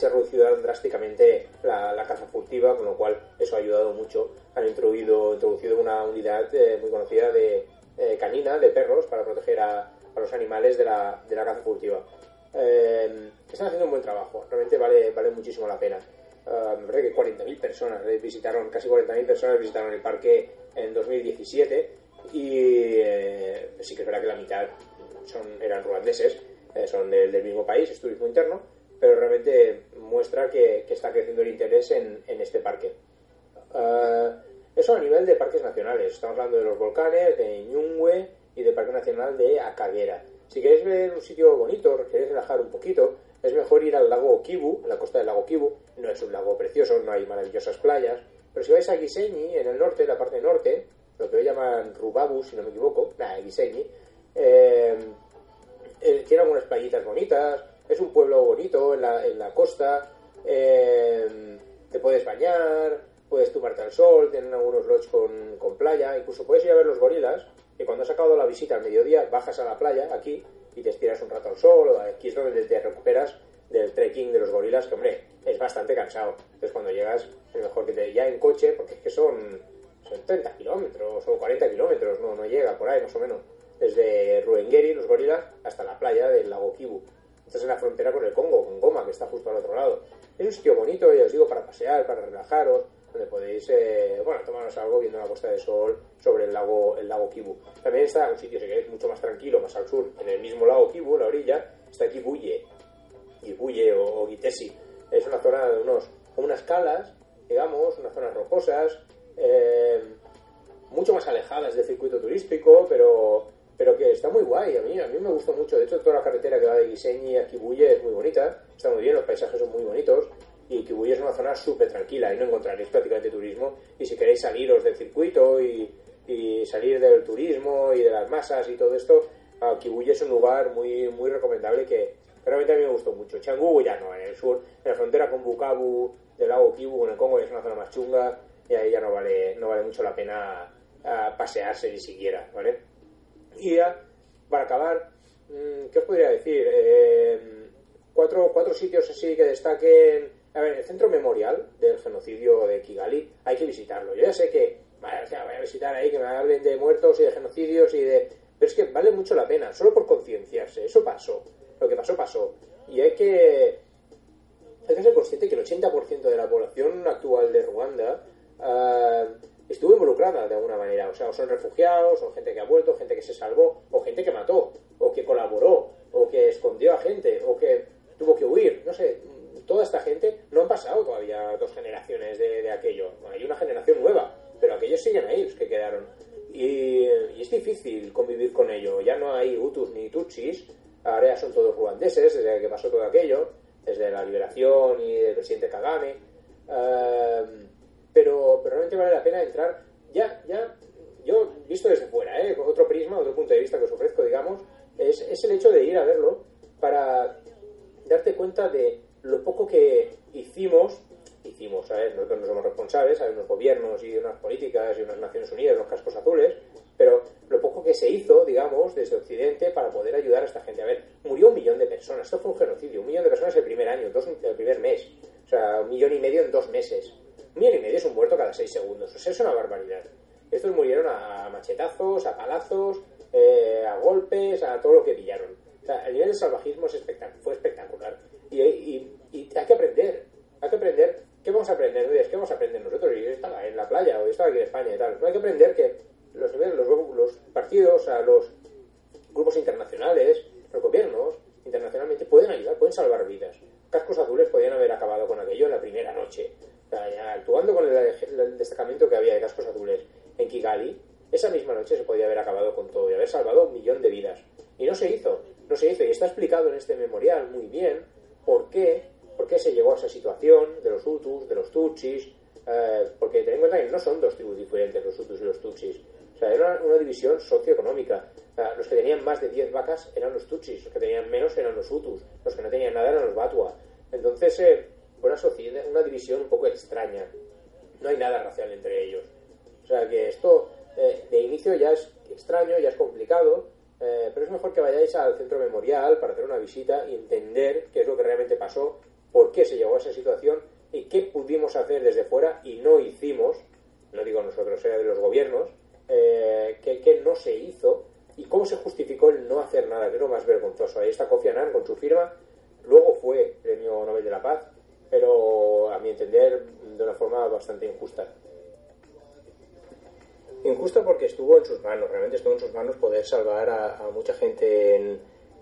se ha reducido drásticamente la, la caza furtiva, con lo cual eso ha ayudado mucho. Han introducido, introducido una unidad eh, muy conocida de eh, canina, de perros, para proteger a, a los animales de la, de la caza furtiva. Eh, están haciendo un buen trabajo, realmente vale, vale muchísimo la pena. Me parece que 40.000 personas eh, visitaron, casi 40.000 personas visitaron el parque en 2017 y eh, sí que es verdad que la mitad son, eran ruandeses, eh, son del, del mismo país, es turismo interno, pero realmente muestra que, que está creciendo el interés en, en este parque. Ah, eso a nivel de parques nacionales. Estamos hablando de los volcanes, de Ñungwe y del Parque Nacional de Akagera. Si queréis ver un sitio bonito, queréis relajar un poquito, es mejor ir al lago Kivu, la costa del lago Kivu. No es un lago precioso, no hay maravillosas playas, pero si vais a Gisenyi, en el norte, la parte norte, lo que hoy llaman Rubabu, si no me equivoco, nada, Gisenyi, eh, eh, tiene algunas playitas bonitas, es un pueblo bonito en la, en la costa, eh, te puedes bañar, puedes tumbarte al sol, tienen algunos lodges con, con playa, incluso puedes ir a ver los gorilas, y cuando has acabado la visita al mediodía bajas a la playa, aquí, y te estiras un rato al sol, aquí es donde te recuperas del trekking de los gorilas, que hombre, es bastante cansado. Entonces cuando llegas, es mejor que te ya en coche, porque es que son, son 30 kilómetros o 40 kilómetros, no, no llega por ahí más o menos, desde Ruengeri, los gorilas, hasta la playa del lago Kivu. Estás en la frontera con el Congo, con Goma, que está justo al otro lado. Es un sitio bonito, ya os digo, para pasear, para relajaros, donde podéis, eh, bueno, tomaros algo viendo la puesta de sol sobre el lago, el lago Kivu. También está un sitio, si queréis, mucho más tranquilo, más al sur, en el mismo lago Kivu, la orilla, está Kibuye, Kibuye o, o Gitesi. Es una zona de unos, con unas calas, digamos, unas zonas rocosas, eh, mucho más alejadas del circuito turístico, pero, pero que está muy guay. A mí, a mí me gusta mucho. De hecho, toda la carretera que va de Guiseñi a Kibuye es muy bonita, está muy bien, los paisajes son muy bonitos. Y Kibuye es una zona súper tranquila y no encontraréis prácticamente turismo. Y si queréis saliros del circuito y, salir del turismo y de las masas y todo esto, a Kibuye es un lugar muy, muy recomendable que realmente a mí me gustó mucho. Changugu ya no, en el sur, en la frontera con Bukavu, del lago Kivu, en el Congo, es una zona más chunga y ahí ya no vale, no vale mucho la pena ah, pasearse ni siquiera, ¿vale? Y ya, para acabar, mm, ¿qué os podría decir? Eh, cuatro, cuatro sitios así que destaquen. A ver, el centro memorial del genocidio de Kigali, hay que visitarlo. Yo ya sé que, vale, voy a visitar ahí, que me hablen de muertos y de genocidios y de. Pero es que vale mucho la pena, solo por concienciarse. Eso pasó. Lo que pasó, pasó. Y hay que. Hay que ser consciente que el 80% de la población actual de Ruanda ah, estuvo involucrada de alguna manera. O sea, o son refugiados, o gente que ha vuelto, gente que se salvó, o gente que mató, o que colaboró, o que escondió a gente, o que tuvo que huir. No sé, toda esta gente no han pasado todavía dos generaciones de, de aquello. Hay una generación nueva, pero aquellos siguen ahí, los que quedaron. Y, y es difícil convivir con ello. Ya no hay Hutus ni Tutsis, ahora ya son todos ruandeses, desde que pasó todo aquello, desde la liberación y del presidente Kagame. Eh, pero, pero realmente vale la pena entrar. Ya, ya, yo, visto desde fuera, ¿eh? otro prisma, otro punto de vista que os ofrezco, digamos, es, es el hecho de ir a verlo para darte cuenta de lo poco que hicimos, hicimos, ¿sabes? Nosotros no somos responsables, hay unos gobiernos y unas políticas y unas Naciones Unidas, unos cascos azules, pero lo poco que se hizo, digamos, desde Occidente para poder ayudar a esta gente. A ver, murió un millón de personas, esto fue un genocidio, un millón de personas el primer año, dos, el primer mes, o sea, un millón y medio en dos meses. Un millón y medio es un muerto cada seis segundos, o sea, es una barbaridad. Estos murieron a machetazos, a palazos, eh, a golpes, a todo lo que pillaron. O sea, el nivel de salvajismo es fue espectacular. Y, y- y hay que aprender, hay que aprender. ¿Qué vamos a aprender? ¿Qué vamos a aprender nosotros? Y yo estaba en la playa, o estaba aquí en España y tal. Hay que aprender que los, los, los partidos, a los grupos internacionales, los gobiernos internacionalmente pueden ayudar, pueden salvar vidas. Cascos azules podían haber acabado con aquello en la primera noche. Actuando con el, el destacamento que había de cascos azules en Kigali, esa misma noche se podía haber acabado con todo y haber salvado un millón de vidas. Y no se hizo, no se hizo. Y está explicado en este memorial muy bien por qué, por qué se llegó a esa situación de los Hutus, de los Tutsis, eh, porque ten en cuenta que no son dos tribus diferentes, los Hutus y los Tutsis. O sea, era una, división socioeconómica. Los que tenían más de 10 vacas eran los Tutsis, los que tenían menos eran los Hutus, los que no tenían nada eran los Batwa. Entonces, eh, una, sociedad, una división un poco extraña. No hay nada racial entre ellos. O sea que esto eh, de inicio ya es extraño, ya es complicado, eh, pero es mejor que vayáis al centro memorial para hacer una visita y entender qué es lo que realmente pasó, por qué se llegó a esa situación y qué pudimos hacer desde fuera y no hicimos, no digo nosotros, sea de los gobiernos, eh, que no se hizo y cómo se justificó el no hacer nada, que es lo más vergonzoso. Ahí está Kofi Annan con su firma, luego fue Premio Nobel de la Paz, pero a mi entender de una forma bastante injusta. Injusta porque estuvo en sus manos, realmente estuvo en sus manos poder salvar a, mucha gente en,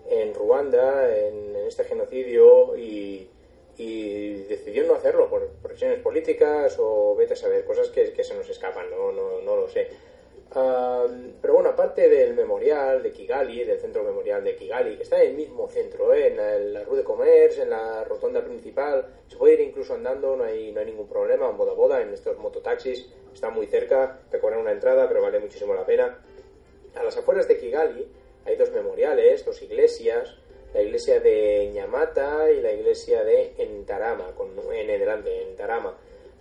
en Ruanda, en, este genocidio, y, y decidió no hacerlo por presiones políticas o vete a saber, cosas que, que se nos escapan, no, no, no lo sé. Pero bueno, aparte del memorial de Kigali, del centro memorial de Kigali, que está en el mismo centro, ¿eh? en la, la Rue de Commerce, en la rotonda principal, se puede ir incluso andando, no hay, no hay ningún problema, en boda boda, en estos mototaxis, está muy cerca, te cobran una entrada, pero vale muchísimo la pena. A las afueras de Kigali hay dos memoriales, dos iglesias, la iglesia de Ñamata y la iglesia de Entarama, con N delante, Entarama.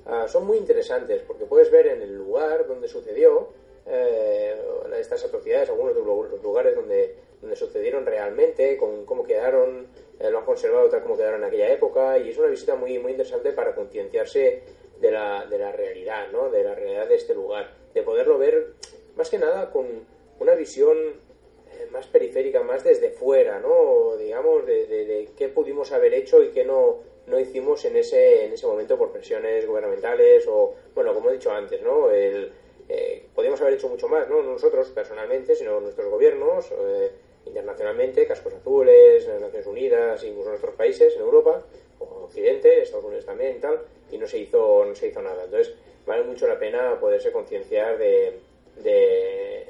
Uh, son muy interesantes porque puedes ver en el lugar donde sucedió eh, estas atrocidades, algunos de los lugares donde, donde sucedieron realmente, con cómo quedaron eh, lo han conservado tal como quedaron en aquella época y es una visita muy, muy interesante para concienciarse de la, de la realidad, ¿no? de la realidad de este lugar, de poderlo ver más que nada con una visión eh, más periférica, más desde fuera, ¿no? digamos, de, de, de qué pudimos haber hecho y qué no, no hicimos en ese, en ese momento por presiones gubernamentales o, bueno, como he dicho antes, ¿no? El, eh, podríamos haber hecho mucho más, no nosotros personalmente, sino nuestros gobiernos, eh, internacionalmente, Cascos Azules, Naciones Unidas, incluso nuestros países en Europa, o Occidente, Estados Unidos también y tal, y no se hizo, no se hizo nada. Entonces, vale mucho la pena poderse concienciar de, de,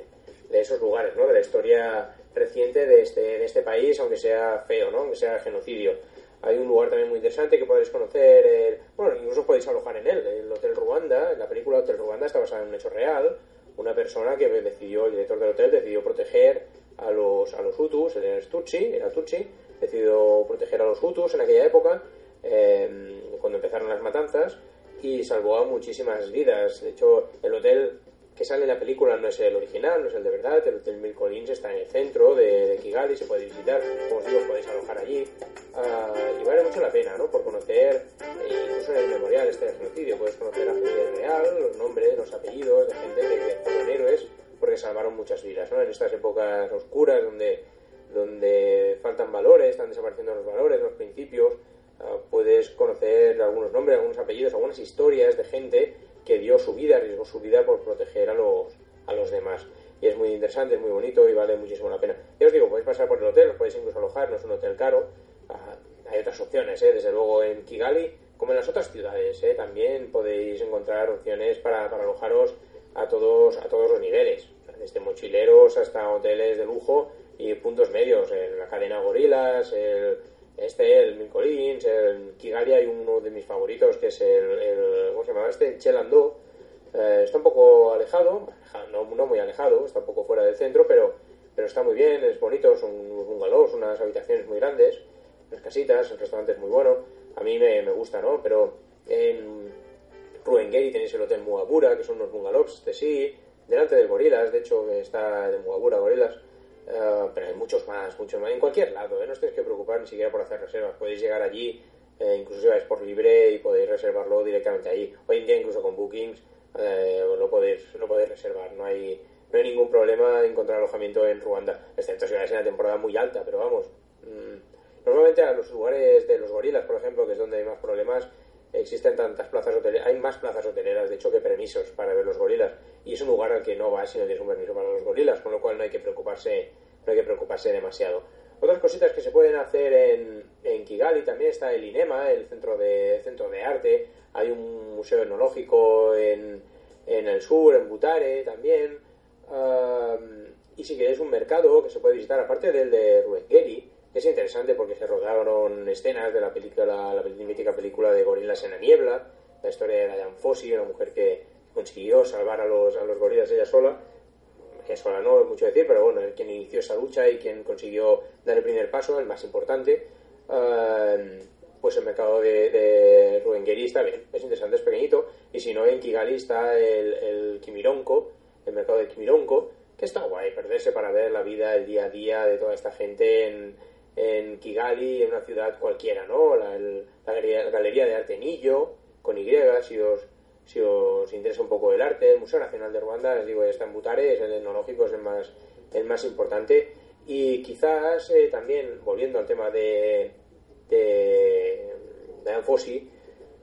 de, esos lugares, ¿no? De la historia reciente de este, de este país, aunque sea feo, ¿no? Aunque sea genocidio. Hay un lugar también muy interesante que podéis conocer, el, bueno, incluso podéis alojar en él, el Hotel Ruanda, la película Hotel Ruanda está basada en un hecho real, una persona que decidió, el director del hotel decidió proteger a los, a los Hutus, era Tutsi, era Tutsi, decidió proteger a los Hutus en aquella época, eh, cuando empezaron las matanzas, y salvó a muchísimas vidas. De hecho, el hotel que sale en la película no es el original, no es el de verdad. El Hotel Mil Collins está en el centro de, de Kigali, se puede visitar. Como os digo, podéis alojar allí. Uh, y vale mucho la pena, ¿no? Por conocer, eh, incluso en el memorial este de genocidio, puedes conocer a gente real, los nombres, los apellidos de gente que, fueron héroes porque salvaron muchas vidas, ¿no? En estas épocas oscuras donde, donde faltan valores, están desapareciendo los valores, los principios, uh, puedes conocer algunos nombres, algunos apellidos, algunas historias de gente que dio su vida, arriesgó su vida por proteger a los, a los demás. Y es muy interesante, es muy bonito y vale muchísimo la pena. Ya os digo, podéis pasar por el hotel, podéis incluso alojar, no es un hotel caro. Uh, hay otras opciones, ¿eh? desde luego en Kigali, como en las otras ciudades, ¿eh? también podéis encontrar opciones para, para alojaros a todos, a todos los niveles, desde mochileros hasta hoteles de lujo y puntos medios, en la cadena Gorilas, el, este, el Mil Collins, el Kigali hay uno de mis favoritos que es el, el ¿cómo se llama este? El Chelandó, eh, está un poco alejado, no, no, muy alejado, está un poco fuera del centro, pero, pero está muy bien, es bonito, son unos bungalows, unas habitaciones muy grandes, unas casitas, el restaurante es muy bueno, a mí me, me gusta, ¿no? Pero en Ruengeri tenéis el Hotel Muabura, que son unos bungalows, este sí, delante del Gorilas, de hecho está de Muabura Gorilas, uh, pero hay muchos más, muchos más, en cualquier lado, ¿eh? no os tenéis que preocupar ni siquiera por hacer reservas, podéis llegar allí, eh, incluso si vais por libre y podéis reservarlo directamente allí. Hoy en día incluso con bookings eh, lo, podéis, lo podéis reservar, no hay, no hay ningún problema en encontrar alojamiento en Ruanda, excepto si vais en una temporada muy alta, pero vamos, mmm, normalmente a los lugares de los gorilas, por ejemplo, que es donde hay más problemas, existen tantas plazas hoteleras, hay más plazas hoteleras, de hecho, que permisos para ver los gorilas. Y es un lugar al que no vas si no tienes un permiso para los gorilas, con lo cual no hay que preocuparse, no hay que preocuparse demasiado. Otras cositas que se pueden hacer en, en Kigali también está el INEMA, el centro de, centro de arte, hay un museo etnológico en, en el sur, en Butare también. Y si queréis un mercado que se puede visitar, aparte del de Ruengeri, es interesante porque se rodaron escenas de la película, la mítica película de Gorilas en la Niebla, la historia de Diane Fossey, una mujer que consiguió salvar a los, a los gorilas ella sola, que sola no es mucho decir, pero bueno, quien inició esa lucha y quien consiguió dar el primer paso, el más importante. Uh, pues el mercado de, de Ruengeri está bien, es interesante, es pequeñito, y si no, en Kigali está el, el Kimironko, el mercado de Kimironko, que está guay, perderse para ver la vida, el día a día de toda esta gente en, en Kigali, en una ciudad cualquiera, ¿no? La, galería, de Arte Nillo, con Y, si os, si os interesa un poco el arte, el Museo Nacional de Ruanda, les digo, ya está en Butare, es el etnológico, es el más, el más importante. Y quizás eh, también, volviendo al tema de, de, de Anfosi,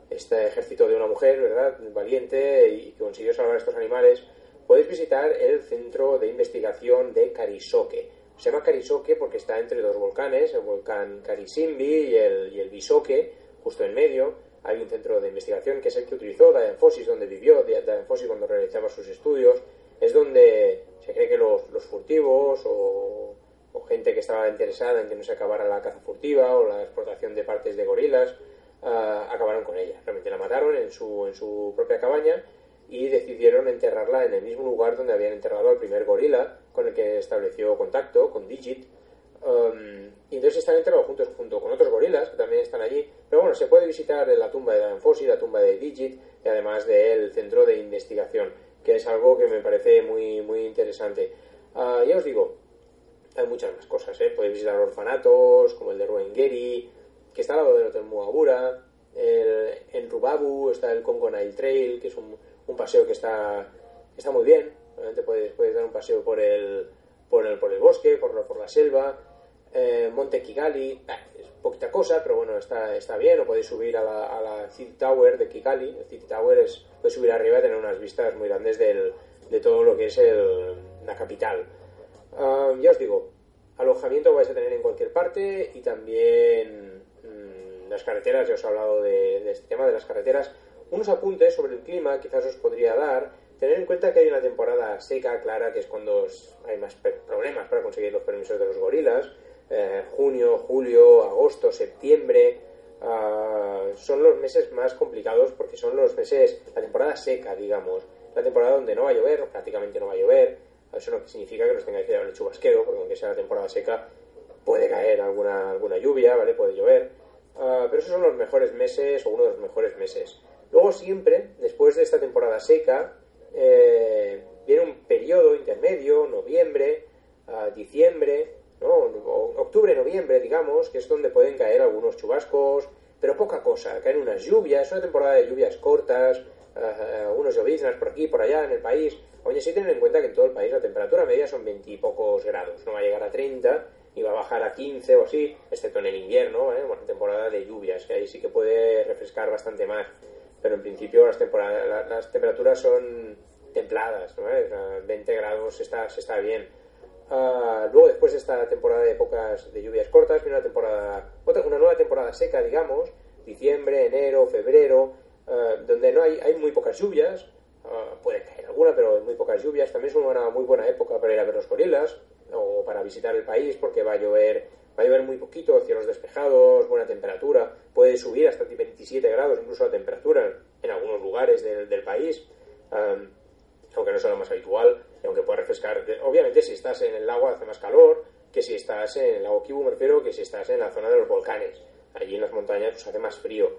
este ejército de una mujer, ¿verdad?, valiente y que consiguió salvar a estos animales, podéis visitar el centro de investigación de Karisoke se llama Karisoke porque está entre dos volcanes, el volcán Karisimbi y el, y el Bisoke, justo en medio. Hay un centro de investigación que es el que utilizó Fossey, donde vivió Fossey cuando realizaba sus estudios. Es donde se cree que los, los furtivos o, gente que estaba interesada en que no se acabara la caza furtiva o la explotación de partes de gorilas uh, acabaron con ella. Realmente la mataron en su, en su propia cabaña y decidieron enterrarla en el mismo lugar donde habían enterrado al primer gorila con el que estableció contacto, con Digit. Um, y entonces están enterrados juntos junto con otros gorilas que también están allí. Pero bueno, se puede visitar la tumba de Dan Fossi, la tumba de Digit y además del centro de investigación, que es algo que me parece muy, muy interesante. Uh, ya os digo, hay muchas más cosas, ¿eh? Podéis visitar orfanatos, como el de Ruengeri, que está al lado del Hotel Muagura. El, en Rubabu está el Congo Nile Trail, que es un, un paseo que está, está muy bien. Obviamente puedes, puedes dar un paseo por el, por el, por el bosque, por, por la selva. Eh, Monte Kigali, es poquita cosa, pero bueno, está, está bien. O podéis subir a la, a City Tower de Kigali. El City Tower es, podéis subir arriba y tener unas vistas muy grandes del, de todo lo que es la capital. Ah, ya os digo, alojamiento vais a tener en cualquier parte y también mm, las carreteras, ya os he hablado de, de este tema de las carreteras. Unos apuntes sobre el clima quizás os podría dar. Tener en cuenta que hay una temporada seca, clara, que es cuando hay más problemas para conseguir los permisos de los gorilas. Eh, junio, julio, agosto, septiembre. ah, son los meses más complicados porque son los meses, la temporada seca, digamos. La temporada donde no va a llover, o prácticamente no va a llover. Eso no significa que nos tengáis que llevar el chubasquero, porque aunque sea la temporada seca, puede caer alguna, alguna lluvia, ¿vale? Puede llover. Ah, pero esos son los mejores meses o uno de los mejores meses. Luego siempre, después de esta temporada seca, eh, viene un periodo intermedio, noviembre, ah, diciembre, ¿no? Octubre, noviembre, digamos, que es donde pueden caer algunos chubascos, pero poca cosa. Caen unas lluvias, una temporada de lluvias cortas, ah, unos lloviznas por aquí, por allá en el país. Oye, sí tener en cuenta que en todo el país la temperatura media son 20 y pocos grados, no va a llegar a 30 y va a bajar a 15 o así, excepto en el invierno, ¿eh? bueno, temporada de lluvias, que ahí sí que puede refrescar bastante más. Pero en principio las, temporadas, la- las temperaturas son templadas, ¿no? ¿Eh? O sea, 20 grados está, se está bien. Ah, luego, después de esta temporada de épocas de lluvias cortas, viene una temporada, otra, una nueva temporada seca, digamos, diciembre, enero, febrero, ah, donde no hay, hay muy pocas lluvias, ah, puede caer alguna, pero muy pocas lluvias. También es una muy buena época para ir a ver los gorilas o para visitar el país porque va a llover, va a llover muy poquito, cielos despejados, buena temperatura, puede subir hasta 27 grados incluso la temperatura en algunos lugares del, país. Aunque no sea lo más habitual, aunque pueda refrescar. Obviamente, si estás en el lago hace más calor que si estás en el lago Kivu, me refiero, que si estás en la zona de los volcanes. Allí en las montañas pues, hace más frío.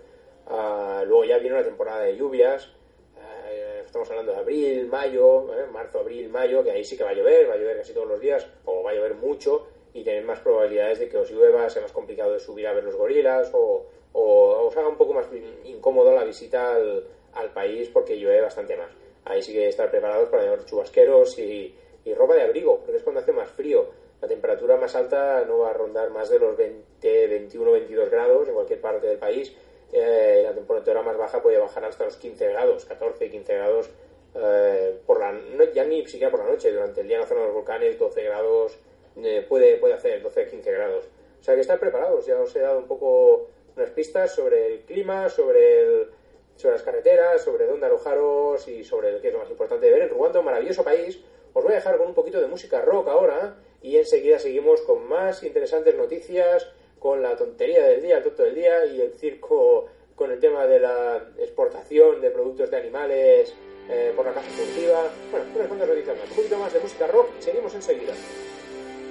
Ah, luego ya viene una temporada de lluvias. Ah, estamos hablando de abril, mayo, ¿eh? marzo, abril, mayo, que ahí sí que va a llover, va a llover casi todos los días, o va a llover mucho, y tener más probabilidades de que os llueva, sea más complicado de subir a ver los gorilas, o, o os haga un poco más incómodo la visita al, al país porque llueve bastante más. Ahí sí que estar preparados para llevar chubasqueros y, y ropa de abrigo, porque es cuando hace más frío. La temperatura más alta no va a rondar más de los 20, 21, 22 grados en cualquier parte del país. Eh, la temperatura más baja puede bajar hasta los 15 grados, 14, 15 grados, eh, por la, no, ya ni siquiera por la noche, durante el día en la zona de los volcanes 12 grados, eh, puede, puede hacer 12, 15 grados. O sea que estar preparados, ya os he dado un poco unas pistas sobre el clima, sobre el, sobre las carreteras, sobre dónde alojaros y sobre el que es lo más importante de ver en Ruanda, un maravilloso país. Os voy a dejar con un poquito de música rock ahora y enseguida seguimos con más interesantes noticias, con la tontería del día, el tonto del día y el circo con el tema de la exportación de productos de animales eh, por la caza furtiva. Bueno, unas cuantas noticias más. Un poquito más de música rock, seguimos enseguida.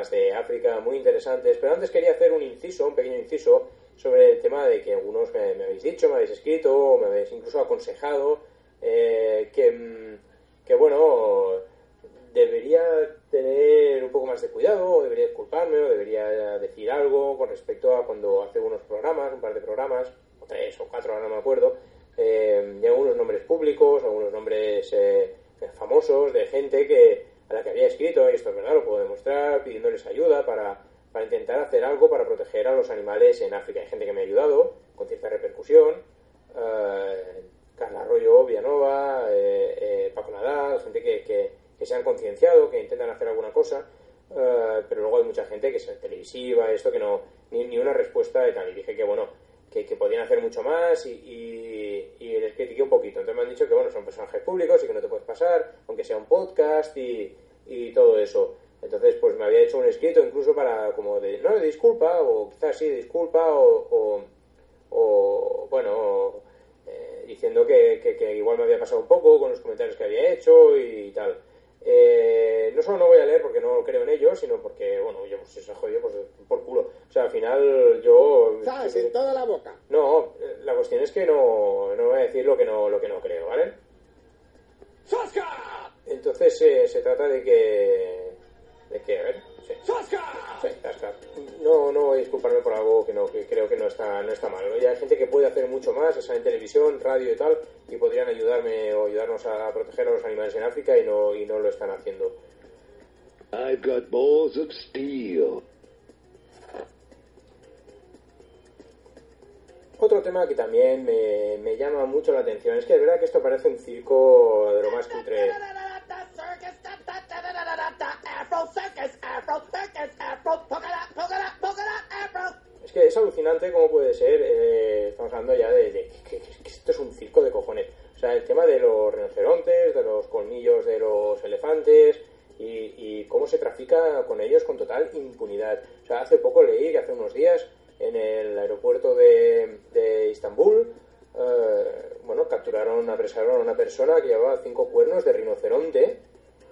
temas de África muy interesantes, pero antes quería hacer un inciso, un pequeño inciso, sobre el tema de que algunos me, me habéis dicho, me habéis escrito, me habéis incluso aconsejado eh, que, mm, que, bueno, debería tener un poco más de cuidado, o debería disculparme, o debería decir algo con respecto a cuando hace unos programas, un par de programas, o tres o cuatro, ahora no me acuerdo, eh, algunos nombres públicos, algunos nombres eh, famosos de gente que a la que había escrito, y esto es verdad, lo puedo demostrar, pidiéndoles ayuda para, para intentar hacer algo para proteger a los animales en África. Hay gente que me ha ayudado con cierta repercusión, eh, Carla Arroyo, Villanova, eh, eh, Paco Nadal, gente que, que, se han concienciado, que intentan hacer alguna cosa, eh, pero luego hay mucha gente que es televisiva, esto que no, ni, ni una respuesta y tal. Y dije que bueno, que, que podían hacer mucho más y, y, critiqué un poquito. Entonces me han dicho que bueno, son personajes públicos y que no te puedes pasar, aunque sea un podcast y, y todo eso. Entonces, pues me había hecho un escrito incluso para, como de, no, de disculpa, o quizás sí, disculpa, o, o, o, bueno, eh, diciendo que, que, que igual me había pasado un poco con los comentarios que había hecho y tal. Eh, no solo no voy a leer porque no creo en ellos, sino porque, bueno, yo pues, si se ha jodido, pues por culo. O sea, al final yo... ¿Sabes? En toda la boca. No, la cuestión es que no, no voy a decir lo que no, lo que no creo, ¿vale? Entonces eh, se trata de que... De que, a ver, sí. No, no voy a disculparme por algo que no, que creo que no está, no está mal. Ya hay gente que puede hacer mucho más, ya sea en televisión, radio y tal, y podrían ayudarme o ayudarnos a proteger a los animales en África y no, y no lo están haciendo. I've got balls of steel. Otro tema que también me, me llama mucho la atención es que de verdad que esto parece un circo de lo más cutre. Es que es alucinante cómo puede ser, eh, estamos hablando ya de, de que, que- que esto es un circo de cojones. O sea, el tema de los rinocerontes, de los colmillos de los elefantes y, y cómo se trafica con ellos con total impunidad. O sea, hace poco leí que hace unos días en el aeropuerto de, de Istambul, eh, bueno, capturaron, apresaron a una persona que llevaba cinco cuernos de rinoceronte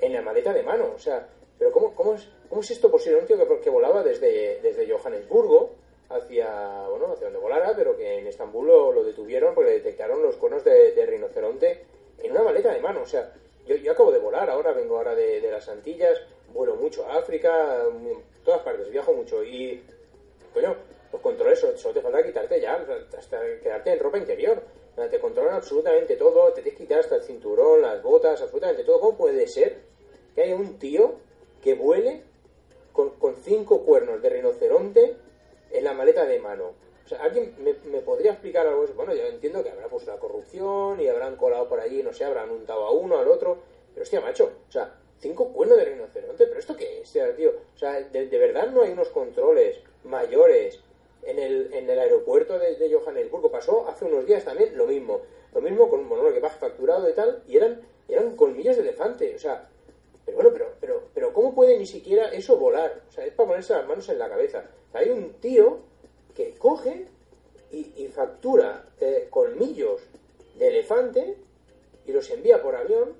en la maleta de mano. O sea, pero ¿cómo, cómo, es, cómo es esto posible? Un tío que, que volaba desde, desde Johannesburgo hacia, bueno, hacia donde volara, pero que en Estambul lo, lo detuvieron porque detectaron los cuernos de, rinoceronte en una maleta de mano. O sea, yo, yo acabo de volar ahora, vengo ahora de, de las Antillas, vuelo mucho a África, todas partes, viajo mucho y, coño, los controles solo, solo te falta quitarte ya, hasta quedarte en ropa interior. Te controlan absolutamente todo, te tienes que quitar hasta el cinturón, las botas, absolutamente todo. ¿Cómo puede ser que haya un tío que vuele con, con cinco cuernos de rinoceronte en la maleta de mano? O sea, ¿alguien me, me podría explicar algo? eso? Bueno, yo entiendo que habrá pues la corrupción y habrán colado por allí, no sé, habrán untado a uno, al otro. Pero hostia, macho, o sea, cinco cuernos de rinoceronte, ¿pero esto qué es, tío? O sea, de, de verdad no hay unos controles mayores en el, en el aeropuerto de, de Johannesburgo. Pasó hace unos días también lo mismo. Lo mismo con un mono que va facturado y tal, y eran, eran colmillos de elefante. O sea, pero bueno, pero, pero, pero ¿cómo puede ni siquiera eso volar? O sea, es para ponerse las manos en la cabeza. Hay un tío que coge y, factura eh, colmillos de elefante y los envía por avión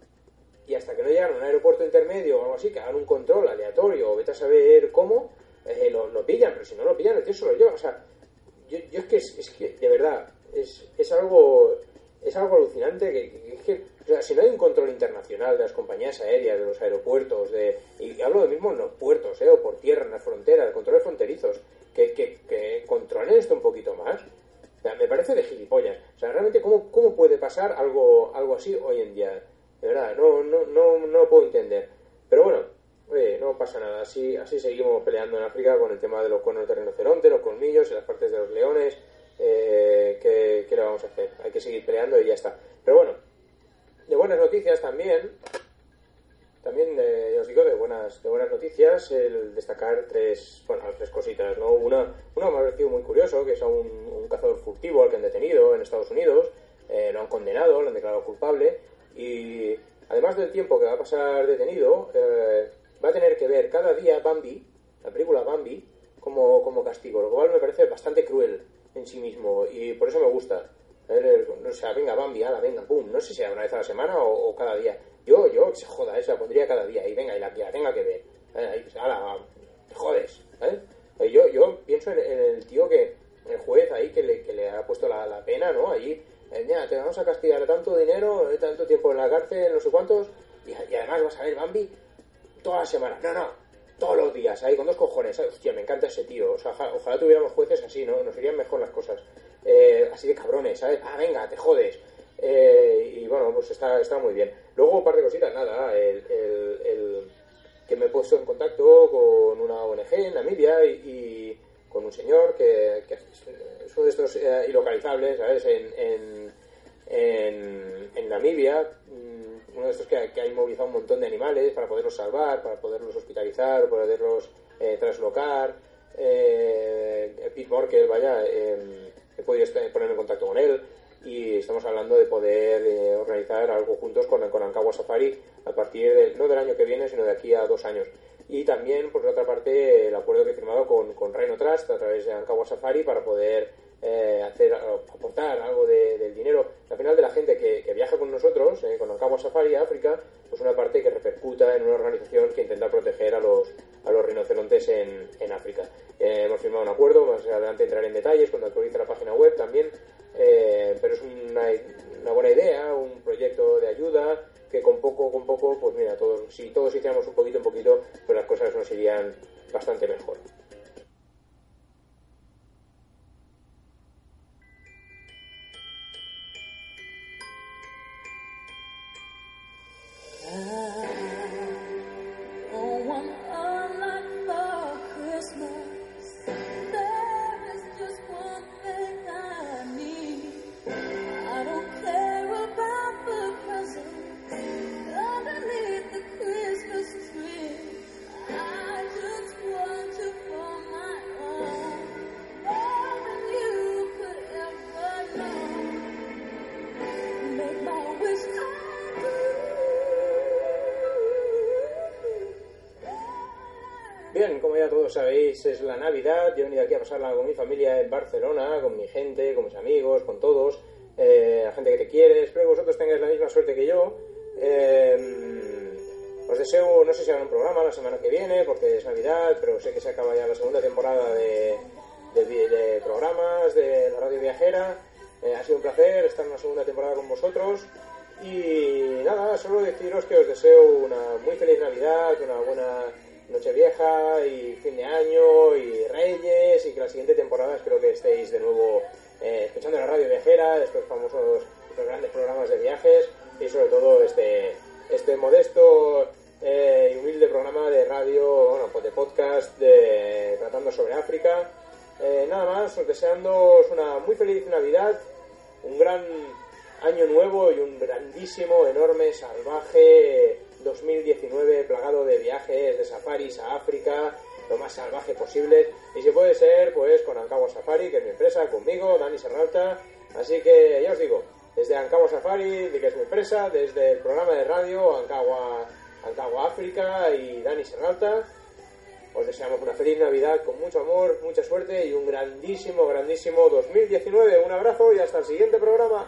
y hasta que no llegan a un aeropuerto intermedio o algo así, que hagan un control aleatorio o vete a saber cómo, eh, lo, pillan, pero si no lo pillan, el tío se lo lleva. O sea, yo, yo es que, es, es que, de verdad, es, es algo es algo alucinante que, que- que, si no hay un control internacional de las compañías aéreas, de los aeropuertos, de, y hablo de mismo en los puertos, eh, o por tierra, en las fronteras, controles fronterizos, que, que, controlen esto un poquito más, me parece de gilipollas. O sea, realmente, ¿cómo, cómo puede pasar algo, algo así hoy en día? De verdad, no, no, no, no lo puedo entender. Pero bueno, oye, no pasa nada. Así, así seguimos peleando en África con el tema de los cuernos de rinoceronte, los colmillos y las partes de los leones. Eh, ¿qué, ¿Qué le vamos a hacer? Hay que seguir peleando y ya está. Pero bueno, de buenas noticias también. También os digo de buenas, de buenas noticias el destacar tres, bueno, tres cositas, ¿no? Una, una me ha parecido muy curioso, que es a un, un cazador furtivo al que han detenido en Estados Unidos, eh, lo han condenado, lo han declarado culpable y además del tiempo que va a pasar detenido, eh, va a tener que ver cada día Bambi, la película Bambi, como, como castigo, lo cual me parece bastante cruel en sí mismo y por eso me gusta. A ver, O sea, venga, Bambi, ala, venga, pum. No sé si sea una vez a la semana o, cada día. Yo, yo, se joda, eso la pondría cada día y venga, y la que la tenga que ver. ¿eh? Ahí, pues, ala, te jodes. ¿eh? Eh, Yo, yo pienso en, el tío que, el juez ahí que le, que le ha puesto la, pena, ¿no? Allí, eh, mira, te vamos a castigar tanto dinero, eh, tanto tiempo en la cárcel, no sé cuántos, y, además vas a ver Bambi toda la semana. No, no, todos los días, ahí con dos cojones. Hostia, me encanta ese tío. O sea, oja- ojalá tuviéramos jueces así, ¿no? Nos irían mejor las cosas. Eh, así de cabrones, ¿sabes? Ah, venga, te jodes. Eh, y bueno, pues está, está muy bien. Luego, un par de cositas, nada. El, el- que me he puesto en contacto con una ONG en Namibia y, con un señor que, es uno de estos eh, ilocalizables, ¿sabes? En, en, en, Namibia, mm, uno de estos que, ha inmovilizado un montón de animales para poderlos salvar, para poderlos hospitalizar, para poderlos eh, traslocar. Eh, Pete Morkel, vaya, eh, he podido ponerme en contacto con él y estamos hablando de poder eh, organizar algo juntos con, con Ankawa Safari a partir de, no del año que viene, sino de aquí a dos años. Y también, por otra parte, el acuerdo que he firmado con, con Rhino Trust a través de Ankawa Safari para poder eh, hacer aportar algo de- del dinero al final de la gente que, que viaja con nosotros, eh, con Ankawa Safari a África, pues una parte que repercuta en una organización que intenta proteger a los, a los rinocerontes en, en África. Eh, hemos firmado un acuerdo, más adelante entraré en detalles cuando actualice la página web también, eh, pero es una, una buena idea, un proyecto de ayuda que con poco, con poco, pues mira, todos, si todos hiciéramos un poquito, un poquito, pues las cosas nos irían bastante mejor. Oh, sabéis, es la Navidad. Yo he venido aquí a pasarla con mi familia en Barcelona, con mi gente, con mis amigos, con todos, eh, la gente que te quiere. Espero que vosotros tengáis la misma suerte que yo. Eh, os deseo, no sé si habrá un programa la semana que viene, porque es Navidad, pero sé que se acaba ya la segunda temporada de, de programas de la radio viajera. Eh, ha sido un placer estar en la segunda temporada con vosotros. Y nada, solo deciros que os deseo una muy feliz Navidad, una buena Nochevieja y fin de año y Reyes y que la siguiente temporada espero que estéis de nuevo eh, escuchando la radio viajera, estos famosos, estos grandes programas de viajes y sobre todo este, este modesto eh, y humilde programa de radio, bueno, pues de podcast de, tratando sobre África. Eh, nada más, os deseando una muy feliz Navidad, un gran año nuevo y un grandísimo, enorme, salvaje 2019 plagado de viajes, de safaris a África, lo más salvaje posible. Y si puede ser, pues con Ankawa Safari, que es mi empresa, conmigo, Dani Serralta. Así que ya os digo, desde Ankawa Safari, que es mi empresa, desde el programa de radio Ankawa, Ankawa África y Dani Serralta, os deseamos una feliz Navidad con mucho amor, mucha suerte y un grandísimo, grandísimo 2019. Un abrazo y hasta el siguiente programa.